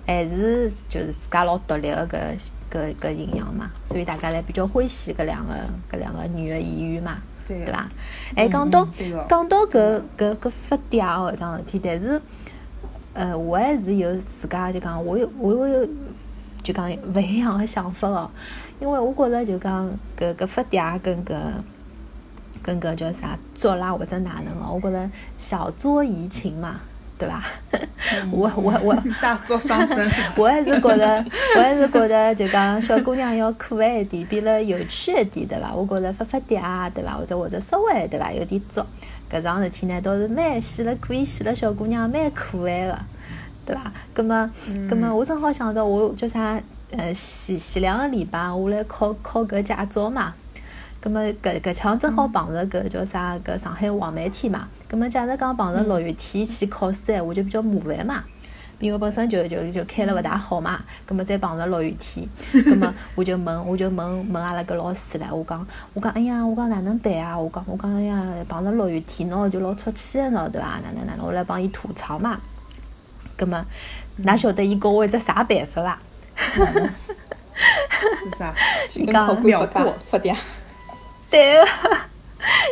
还是就是自家老独立个搿搿搿形象嘛，所以大家侪比较欢喜搿两个搿两个女个演员嘛，对对伐？还，讲到讲到搿搿搿发嗲哦搿桩事体，但是呃，我还是有自家就讲，我有我有就讲勿一样个想法哦，因为我觉着就讲搿搿发嗲跟搿跟搿叫啥作啦或者哪能哦，我觉着小作怡情嘛，对伐？我我我。大作伤身。我还是觉得，我还是觉得，就讲小姑娘要可爱一点，变得有趣一点，对伐？我觉着发发嗲啊，对伐？或者或者稍微对伐，有点作，搿桩事体呢，倒是蛮显了，可以显了小姑娘蛮可爱个，对伐？葛么，葛么，我正好想到我叫啥，呃，前前两个礼拜我来考考搿驾照嘛。葛么搿搿腔正好碰着搿叫啥搿上海黄梅天嘛，葛么假如讲碰着落雨天去考试闲话，就比较麻烦嘛。因为本身就就就开了勿大好嘛，葛么再碰着落雨天，葛么我就问 我就问问阿拉搿老师唻，我讲我讲哎呀，我讲哪能办啊？我讲我讲哎呀，碰着落雨天喏，就老出气个喏，对伐？哪能哪能？我来帮伊吐槽嘛。葛么，㑚晓得伊教我一只啥办法伐？是啥？伊讲考官发嗲发嗲。对 个，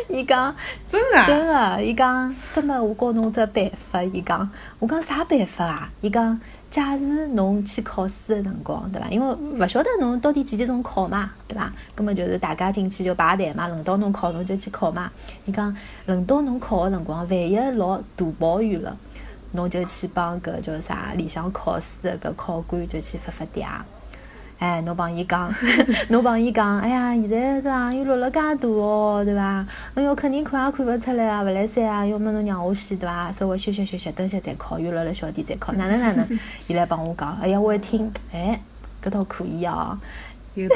伊讲真个真个，伊讲，葛末我教侬只办法，伊讲，我讲啥办法啊？伊讲，假使侬去考试个辰光，对伐？因为勿晓得侬到底几点钟考嘛，对伐？葛末就是大家进去就排队嘛，轮到侬考侬就去考嘛。伊讲，轮到侬考个辰光，万一落大暴雨了，侬就去帮搿叫啥里向考试个搿考官就去发发嗲。哎，侬帮伊讲，侬帮伊讲，哎呀，现在对伐？又落了介大哦，对伐？哎哟肯定看也看勿出来啊，勿来三啊，要么侬让我先对伐？稍微休息休息，等歇再考，又落了小点再考，哪能哪能？伊来帮我讲，哎呀，我一听，哎，搿倒可以哦。有道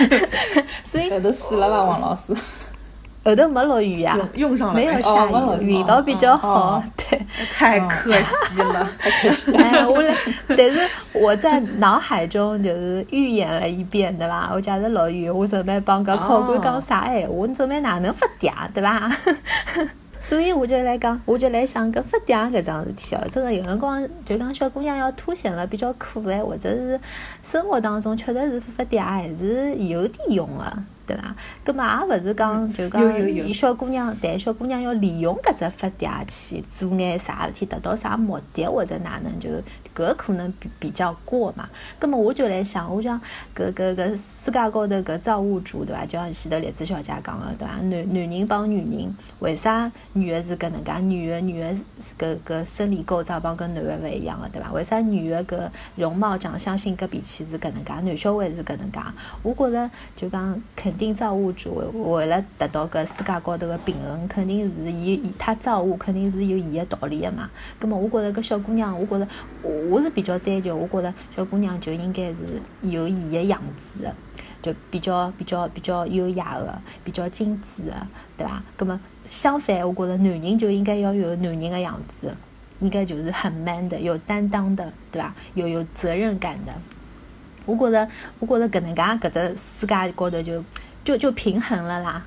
理。所以后头死了伐，王老师？后头没落雨呀，用用上了没没有下雨，哦雨运道比较好哦，对。太可惜了。太可惜了。哎，我来，但是我在脑海中就是预演了一遍，对伐？我假如落雨，我准备帮搿考官讲啥闲话，我准备哪能发嗲，对伐？所以我就来讲，我就来想搿发嗲搿桩事体哦，真个有辰光就讲小姑娘要凸显了比较可爱，或者是生活当中确实是发发嗲还是有点用个。对伐？葛末也勿是讲就讲伊小姑娘，但小姑娘要利用搿只发嗲去做眼啥事体，达到啥目的或者哪能，就搿可能比比较过嘛。葛末我就来想，我想搿搿搿世界高头搿造物主对伐？就像前头栗子小姐讲个对伐？男男人帮女人，为啥女个是搿能介？女个女个搿搿生理构造帮跟男个勿一样个对伐？为啥女个搿容貌、长相、性格、脾气是搿能介，男小孩是搿能介？我觉着就讲肯定造物主为为了达到搿世界高头个平衡，肯定是伊伊他造物肯定是有伊个道理个嘛。葛末我觉着搿小姑娘，我觉着我是比较追求，我觉着小姑娘就应该是有伊个样子。就比较比较比较优雅的，比较精致的，对伐？葛么相反，我觉着男人就应该要有男人的样子，应该就是很 man 的，有担当的，对伐？有有责任感的。我觉着，我觉着搿能介搿只世界高头就就就平衡了啦，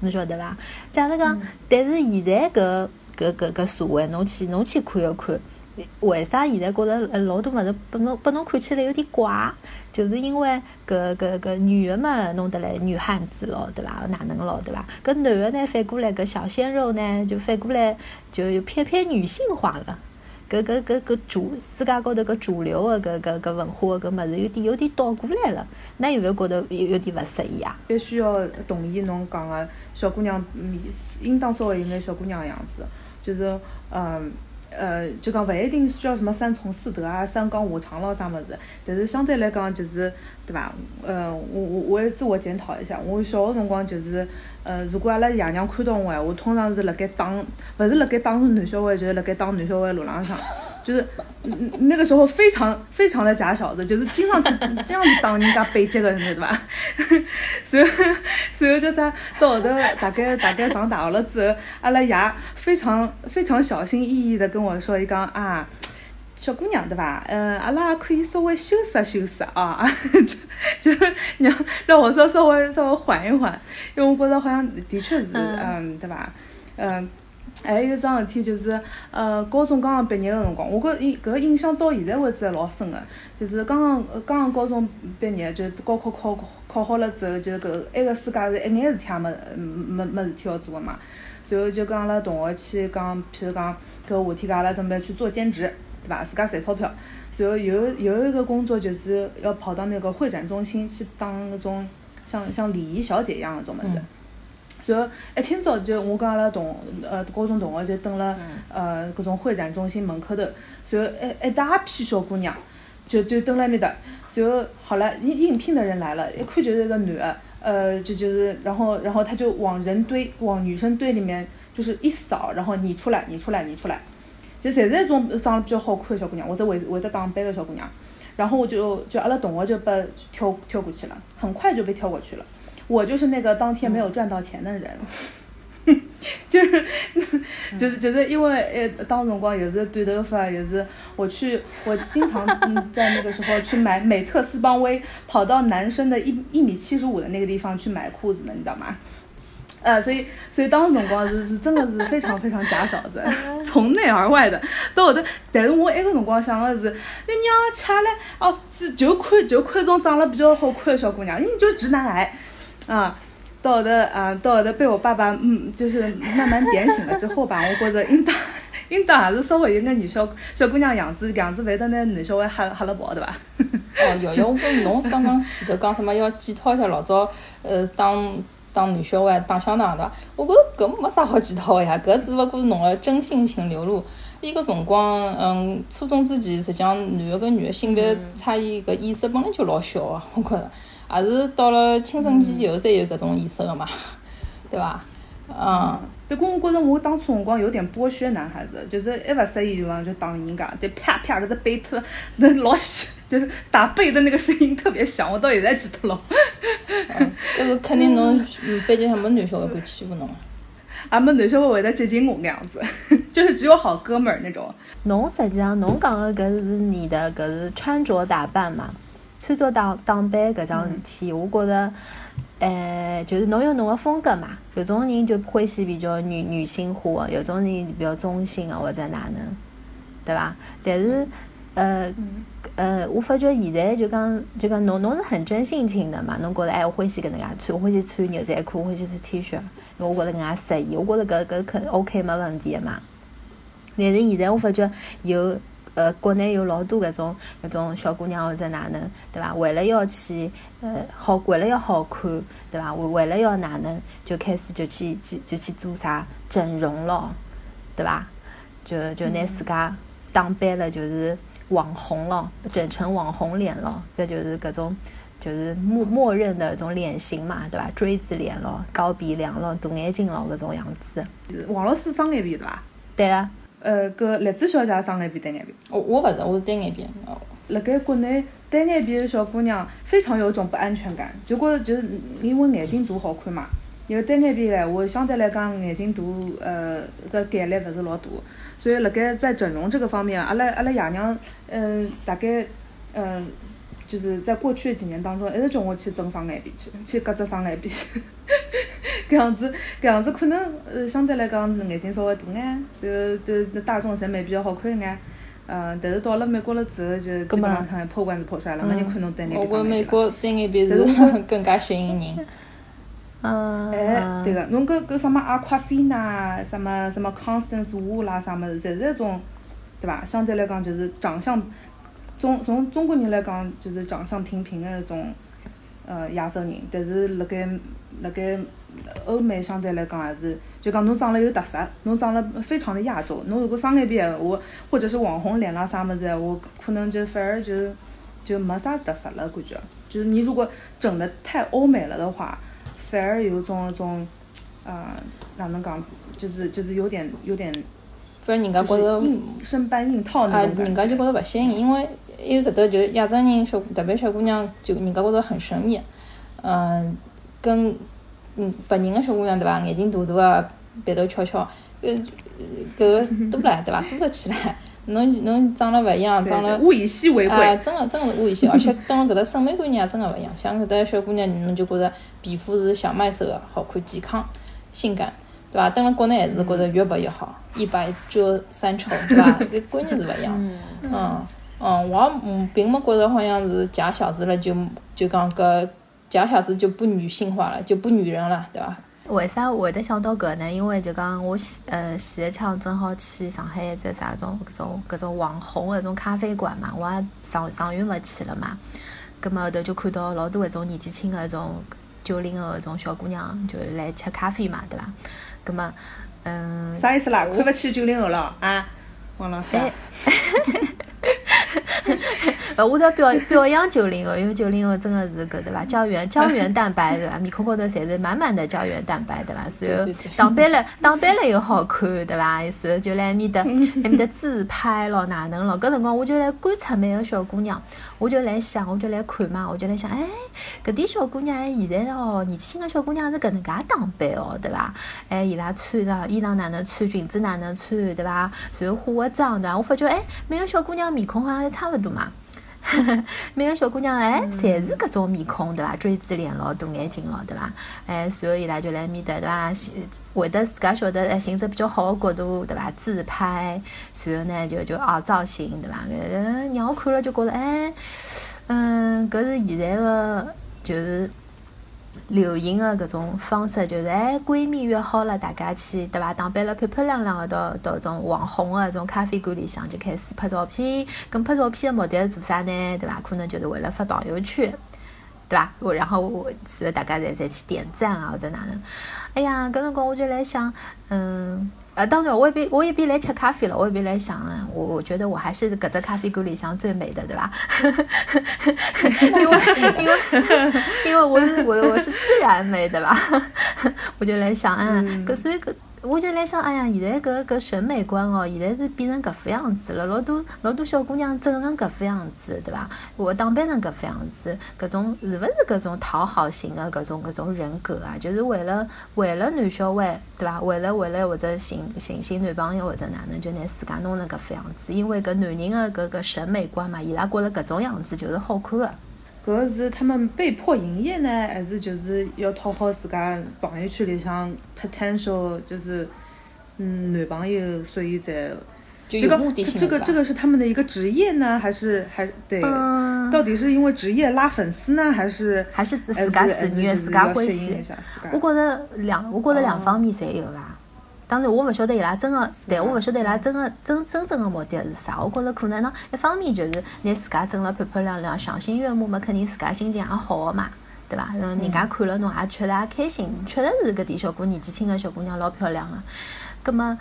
侬晓得伐？假如讲，但是现在搿搿搿搿社会，侬去侬去看一看，为啥现在觉着呃老多物事拨侬拨侬看起来有点怪？就是因为搿搿搿女个嘛弄得来女汉子咯，对伐？哪能咯，对伐？搿男个呢反过来搿小鲜肉呢，就反过来就偏偏女性化了。搿搿搿搿主世界高头搿主流个搿搿搿文化个搿物事有点有点倒过来了，那有勿有觉得有有点勿适意啊？必须要同意侬讲个小姑娘，嗯，应当稍微有眼小姑娘个样子，就是嗯，呃就讲勿一定需要什么三从四德啊、三纲五常咯啥物事，但是相对来讲就是对伐？呃，我我我也自我检讨一下，我小个辰光就是，呃，如果阿拉爷娘看到我闲话，通常是辣盖打，勿是辣盖打男小孩，就是辣盖打男小孩路浪向。就是嗯嗯那个时候非常非常的假小子，就是经常去 经常去打人家背脊个，对伐？然后然后叫啥？到后头大概大概上大学了之后，阿拉爷非常非常小心翼翼的跟我说，伊讲啊。小姑娘对吧？嗯，阿拉可以稍微修饰修饰啊，就就让让我说稍微稍微缓一缓，因为我觉得好像的确是，嗯，对吧？嗯，还有一桩事体就是，呃，高中刚刚毕业个辰光，我觉印搿个印象到现在为止还老深个。就是刚刚刚刚高中毕业，就高考考考好了之后，就搿埃个世界是一眼事体也没没没事体要做个嘛。随后就跟阿拉同学去讲，譬如讲搿夏天，阿拉准备去做兼职，对伐？自家赚钞票。随后有有一个工作就是要跑到那个会展中心去当那种像像礼仪小姐一样个种物事。随后一清早就我跟阿拉同呃高中同学就等了呃搿种会展中心门口头，随后一一大批小姑娘就就等辣埃面搭。随后好了，应应聘的人来了，一看就是一个男的。呃，就就是，然后，然后他就往人堆，往女生堆里面，就是一扫，然后你出来，你出来，你出来，就侪是一种长得比较好看的小姑娘，或者会会得打扮的小姑娘，然后我就就阿拉同学就被挑挑过去了，很快就被挑过去了，我就是那个当天没有赚到钱的人。就是，就是就是因为呃，当辰光也是短头发，也是我去，我经常嗯在那个时候去买 美特斯邦威，跑到男生的一一米七十五的那个地方去买裤子的，你知道吗？呃，所以所以当时辰光是是真的是非常非常假小子，从内而外的，到后头，但是我那个辰光想的是，你娘吃嘞，哦，就看就看种长得比较好看的小姑娘，你就直男癌，啊。到后头啊，到后头被我爸爸嗯，就是慢慢点醒了之后吧，我觉着应当 应当还是稍微有眼女小小姑娘样子，样子会得拿男小孩吓吓了跑，对伐？哦，瑶瑶，我跟侬刚刚前头讲什么要检讨一下老早呃当当男小孩打相打的，我觉着搿没啥好检讨个呀，搿只勿过是侬个真性情流露。伊个辰光嗯，初中之前实际上男个跟女个性别差异搿意识本来就老小个，我觉着。也是到了青春期以后才有搿种意识的嘛，对伐？嗯。不过我觉着我当初辰光有点剥削男孩子，就是一勿适意地方就打人家，就啪啪搿只背特 那老响，就是打背的那个声音特别响，我到现在记得牢。搿是肯定侬班级上没男小孩敢欺负侬啊？也没男小孩会得接近我搿样子，就是只有好哥们儿那种。侬实际上侬讲的搿是你的搿是穿着打扮嘛？穿着打打扮搿桩事体，我觉着，呃，就是侬有侬个风格嘛。有种人就欢喜比较女女性化，有种人比较中性个或者哪能，对伐？但是，呃，呃，我发觉现在就讲就讲侬侬是很真性情的嘛。侬觉着哎，我欢喜搿能介穿，我欢喜穿牛仔裤，我欢喜穿 T 恤，因为我觉着搿能介适宜。我觉着搿搿肯 OK 没问题个嘛。但是现在我发觉有。呃，国内有老多搿种搿种小姑娘或者哪能，对伐？为了要去呃好，为了要好看，对伐？为为了要哪能，就开始就去去就去做啥整容咯，对伐？就就拿自家打扮了，就是网红咯，整成网红脸咯，搿就是搿种就是默默认的种脸型嘛，对伐？锥子脸咯，高鼻梁咯，大眼睛咯，搿种样子。王老师双眼皮对伐？对啊。呃，搿栗子小姐双眼皮单眼皮？我我勿是，我是单眼皮。哦。辣盖国内，单眼皮的小姑娘非常有种不安全感，就觉着就是因为眼睛大好看嘛。因为单眼皮闲话，相对来讲眼睛大，呃，搿概率勿是老大。所以辣盖在整容这个方面，阿拉阿拉爷娘，嗯，大概，嗯。就是在过去的几年当中，一直叫我去整双眼皮去，去割只双眼皮，搿样子，搿样子可能呃相对来讲眼睛稍微大眼，就就大众审美比较好看一眼，嗯，但是到了美国了之后，就基本上看破罐子破摔了，没人看侬单眼皮。我觉美国单眼皮是 更加吸引人。嗯。哎，对个，侬搿搿什么阿夸菲娜，什么什么 Constance Wu 啦，啥物事，侪是一种，对伐？相对来讲就是长相。从从中国人来讲，就是长相平平的一种，呃，亚洲人。但是辣盖辣盖欧美相对来讲还是，就讲侬长了有特色，侬长了非常的亚洲。侬如果双眼皮闲话，或者是网红脸啦啥物事闲话，可能就反而就就没啥特色了，感觉。就是你如果整的太欧美了的话，反而有种种，呃，哪能讲，就是就是有点有点，反正人家觉着硬生搬硬套那种。人家就觉得不吸引，因为。因为搿搭就亚洲人小，特别小姑娘，就人家觉着很神秘，嗯，跟嗯白人个小姑娘对伐？眼睛大大个，鼻头翘翘，呃，搿个多唻对伐？多得起来。侬侬长了勿一样，长了物以稀为贵。啊，真个真个是物以稀，而且等了搿搭审美观念也真个勿一样。像搿搭小姑娘，侬就觉着皮肤是小麦色个，好看、健康、性感。对伐？等辣国内还是觉着越白越好，一白遮三丑，对伐？搿观念是勿一样。嗯嗯，我也嗯并没觉着好像是假小子了就就讲搿嫁小子就不女性化了，就不女人了，对伐？为啥会得想到搿呢？因为就讲我前呃前一枪正好去上海一只啥种搿种搿种网红搿种咖啡馆嘛，我也上上月末去了嘛。葛末后头就看到老多搿种年纪轻个搿种九零后搿种小姑娘就来吃咖啡嘛，对伐？葛末嗯，啥意思啦？看勿起九零后了啊，王老师啊？呃，我只要表表扬九零后，因为九零后真的是个对伐？胶原 胶原蛋白对伐？面孔高头侪是满满的胶原蛋白对伐？然后对对对打扮了打扮了又好看对伐？然后就来埃面搭埃 面搭自拍咯，哪能咯？搿辰光我就来观察每个小姑娘，我就来想，我就来看嘛，我就来想，哎，搿点小姑娘哎，现在哦，年轻个小姑娘是搿能介打扮哦，对伐？哎，伊拉穿上衣裳哪能穿，裙子哪能穿，对伐？然后化个妆对伐？我发觉哎，每个小姑娘面孔好像侪差勿多嘛。每个小姑娘哎，侪是搿种面孔对伐？锥子脸咯，大眼睛咯，对伐？哎，随后伊拉就来埃面搭对伐？会得自家晓得哎，寻只比较好个角度对伐？自拍，随后呢就就哦造型对伐？搿让我看了就觉着哎，嗯，搿是现在个就是。流行的搿种方式，就是哎，闺蜜约好了，大家去对伐？打扮了漂漂亮亮的到到种网红的种咖啡馆里向就开始拍照片。跟拍照片的目的是做啥呢？对伐？可能就是为了发朋友圈，对吧？我然后我所以大家侪侪去点赞啊，或者哪能？哎呀，搿辰光我就来想，嗯。呃，当然，我也边我也边来吃咖啡了，我也边来想，我我觉得我还是搿只咖啡馆里向最美的，对吧？因为因为因为我是我我是自然美，对吧？我就来想，嗯，搿所以搿。我就来想，哎呀，现在搿搿审美观哦，现在是变成搿副样子了。老多老多小姑娘整成搿副样子，对伐？我打扮成搿副样子，搿种是勿是搿种讨好型的搿种搿种人格啊？就是为了为了男小孩，对伐？为了为了或者寻寻寻男朋友或者哪能，就拿自家弄成搿副样子。因为搿男人的搿个审美观嘛，伊拉觉着搿种样子就是好看的。搿是他们被迫营业呢，还是就是要讨好自家朋友圈里向 potential 就是嗯男朋友，所以才这个这个这个是他们的一个职业呢，还是还对？嗯到底是因为职业拉粉丝呢，还是还是自家自愿、自家欢喜。我觉着两，我觉着两方面侪有伐。当然，我勿晓得伊拉真个，但我勿晓得伊拉真个真真正个目的是啥。我觉着可能呢，一方面就是拿自家整了漂漂亮亮、赏心悦目嘛，肯定自家心情也好个嘛，对伐？然后人家看了侬也确实也开心，确实是搿点小姑年纪轻个小姑娘老漂亮个。葛么，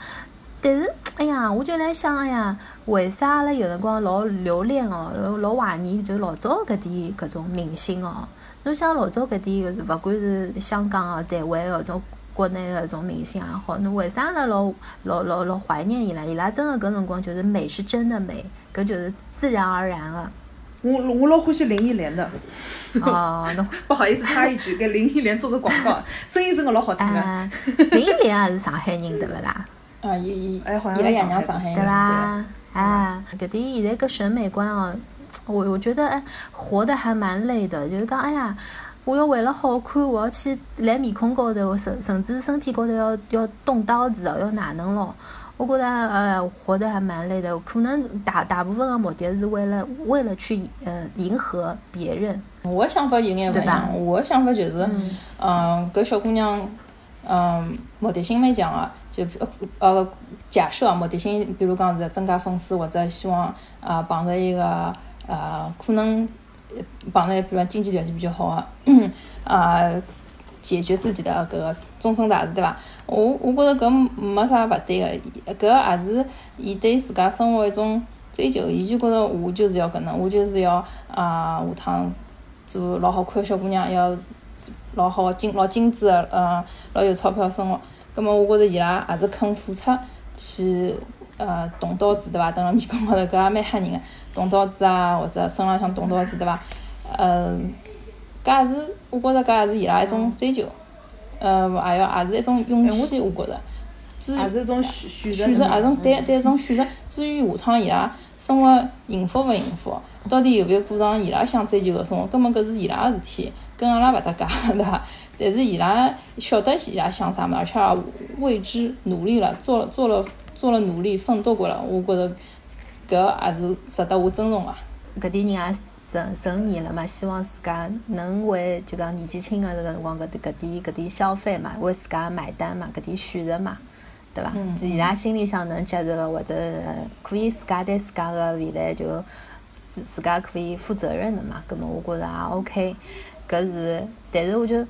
但是，哎呀，我就来想，哎呀，为啥阿拉有辰光老留恋哦，老老怀念就老早搿点搿种明星哦？侬想老早搿点，勿管是香港哦、台湾搿种国内的搿种明星也好，侬为啥阿拉老老老老怀念伊拉？伊拉真的搿辰光就是美是真的美，搿就是自然而然的。我我老欢喜林忆莲的，哦，侬 不好意思插一句，给林忆莲做个广告，声音真的老好听的。哎，林忆莲也是上海人对勿啦？啊，伊伊哎好像伊拉爷是上海对娘上海人，吧？哎，搿点现在搿审美观哦，我我觉得哎，活得还蛮累的，就是讲哎呀，我要为了好看，我要去来面孔高头，甚甚至身体高头要要动刀子哦，要哪能咯？我觉得呃，活得还蛮累的，可能大大部分的目的是为了为了去呃迎合别人，我的想法有眼勿对吧一样，我的想法就是，嗯，搿小姑娘，嗯，目的性蛮强个，就呃呃，假设啊目的性，比如讲是增加粉丝，或者希望啊碰着一个呃，可能呃碰着比如经济条件比较好个，啊，解决自己的搿个终身大事，对伐？我我觉着搿没啥勿对个，搿也是伊对自家生活一种追求，伊就觉着我就是要搿能，我就是要啊下趟做老好看个小姑娘，要老好精老精致个，呃，老有钞票生活。葛末我觉着伊拉也是肯付出去，呃，动刀子对伐？蹲辣面孔高头搿也蛮吓人个，动刀子啊，或者身浪向动刀子对伐？呃，搿也是我觉着搿也是伊拉一种追求，呃，还要也是一种勇气，我觉着。至于也是一种选选择也种对对一种选择。至于下趟伊拉生活幸福勿幸福，到底有没有过上伊拉想追求个生活，根本搿是伊拉个事体。跟阿拉勿搭界，对伐？但是伊拉晓得伊拉想啥物事，而且也为之努力了，做做了做了努力奋斗过了，我觉着搿也是值得我尊重个。搿点人也成成年了嘛，希望自家能为就讲年纪轻个迭个辰光搿搿点搿点消费嘛，为自家买单嘛，搿点选择嘛，对伐？就伊拉心里向能接受个，或者可以自家对自家个未来就自自家可以负责任的嘛，搿么我觉着也 OK。搿是，但是我就，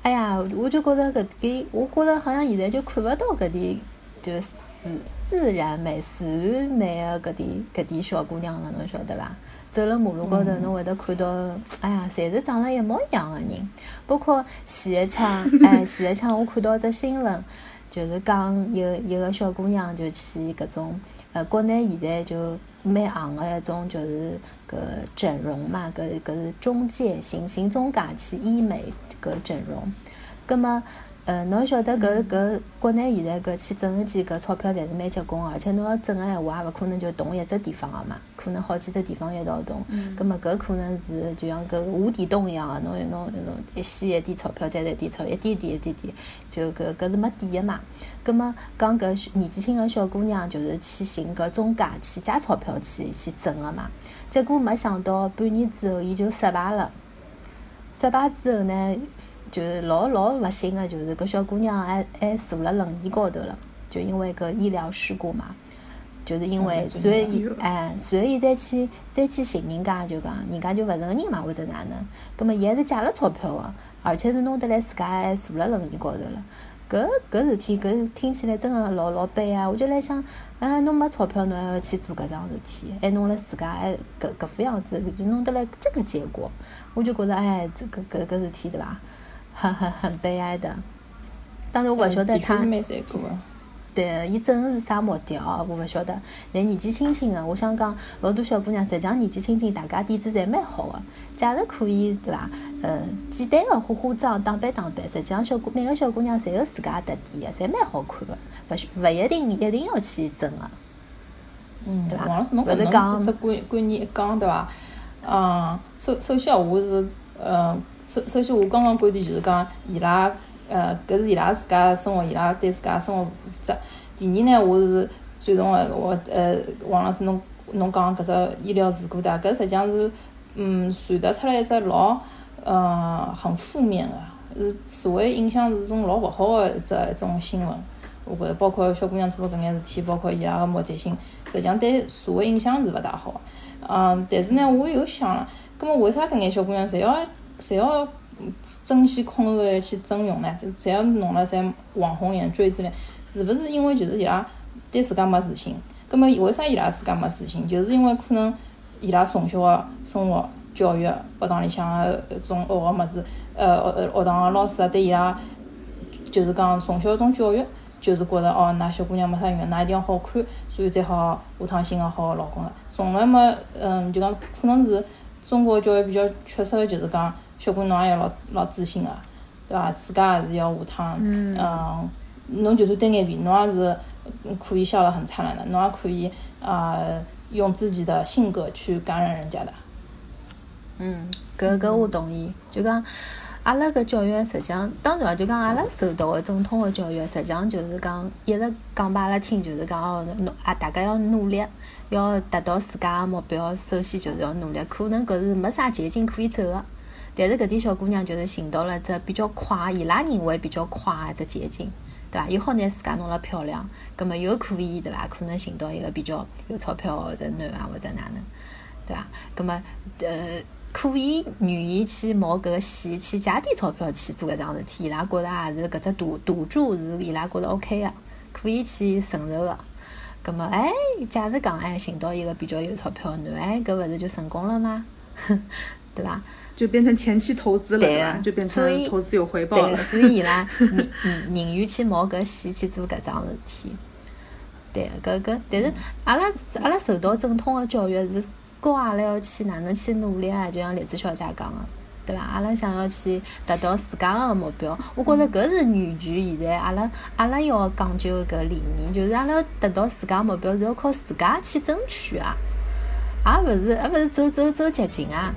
哎呀，我就觉着搿点，我觉着好像现在就看勿到搿点，就是自自然美、自然美个搿点搿点小姑娘了，侬晓得伐？走了马路高头，侬会得看到，哎呀，侪是长了一模一样个人，包括前一枪，哎，前一枪我看到只新闻，就是讲有一个小姑娘就去搿种，呃，国内现在就。蛮行个一种就是搿整容嘛，搿搿是中介寻寻中介去医美搿整容，葛末。呃，侬晓得搿搿国内现在搿去整一记搿钞票侪是蛮结棍个，而且侬要整个闲话也勿可能就动一只地方个嘛，可能好几只地方一道动。葛末搿可能是就像搿无底洞一样个，侬侬侬一吸一点钞票，再来点钞，一点点一点点，就搿搿是没底个嘛。葛末讲搿年纪轻个小姑娘就是去寻搿中介去借钞票去去整个嘛，结果没想到半年之后伊就失败了，失败之后呢？就是老老勿幸个，就是搿小姑娘还还坐辣轮椅高头了，就因为搿医疗事故嘛，就是因为所以哎，所以再去再去寻人家，就讲人家就勿承认嘛，或者哪能？葛末伊还是借了钞票个，而且是弄得来自家还坐辣轮椅高头了。搿搿事体搿听起来真个老老悲啊！我就来想，哎，侬没钞票，侬还要去做搿桩事体，还弄了自家还搿搿副样子，就弄得来这个结果，我就觉着哎，这个搿搿事体对伐？很很很悲哀的，当然我勿晓得他，对，伊真的是啥目的哦？我勿晓得。但年纪轻轻的，我想讲，老多小姑娘实际上年纪轻轻，大家底子侪蛮好的，假如可以，对伐？呃，简单的化化妆、打扮打扮，实际上小姑每个小姑娘侪有自家特点的，侪蛮好看的，勿勿一定一定要去整的。嗯，对伐？侬搿能只观观念一讲，对伐？嗯，首首先我是，呃。首首先，我刚刚观点就是讲，伊拉，呃，搿是伊拉自家生活，伊拉对自家生活负责。第二呢，我是赞同个，我，呃，王老师侬侬讲搿只医疗事故的，搿实际上是，嗯，传达出来一只老，呃，很负面个，是社会影响是种老勿好个一只一种新闻。我觉着，包括小姑娘做搿眼事体，包括伊拉个目的性，实际上对社会影响是勿大好。嗯，但是呢，我又想了，葛末为啥搿眼小姑娘侪要？侪要争先恐后个去整容呢？侪要弄了侪网红脸、锥子脸，是勿是因为就是伊拉对自家没自信？葛末为啥伊拉自家没自信？就是因为可能伊拉从小个生活教育学堂里向个种学个物事，呃学学堂个老师啊对伊拉就是讲从小种教育就是觉着哦，㑚小姑娘没啥用，㑚一定要好看，所以才好下趟寻个好个老公个。从来没嗯，就讲可能是中国教育比较缺失个，就是讲。小姑娘也要老老自信个，对伐？自家也是要下趟，嗯，侬就算单眼皮，侬也是可以笑得很灿烂的，侬也可以啊，用自己的性格去感染人家的。嗯，搿搿我同意。就讲阿拉搿教育实际上，当然就讲阿拉受到个正统个教育，实际上就是讲一直讲拨阿拉听，就是讲哦，侬啊，大家要努力，要达到自家个目标，首先就是要努力。可能搿是没啥捷径可以走个。但是搿点小姑娘就是寻到了只比较快，伊拉认为比较快一只捷径，对伐？又好拿自家弄了漂亮，葛末又可以，对伐？可能寻到一个比较有钞票或者男啊，或者哪能，对伐？葛末呃，可以愿意去冒搿个险，去借点钞票去做搿桩事体，伊拉觉着也是搿只赌赌注是伊拉觉着 OK 个，可以去承受个。葛末哎，假使讲哎寻到一个比较有钞票男，哎，搿勿是就成功了吗？对伐？就变成前期投资了，对吧？就变成投资有回报了。所以伊拉宁宁愿去冒搿险去做搿桩事体。对，搿搿，但是阿拉阿拉受到正统个教育是教阿拉要去哪能去努力啊？就像栗子小姐讲个，对伐？阿拉想要去达到自家个目标，我觉着搿是源于现在阿拉阿拉要讲究搿理念，就是阿拉达到自家目标是要靠自家去争取啊，而勿是而勿是走走走捷径啊。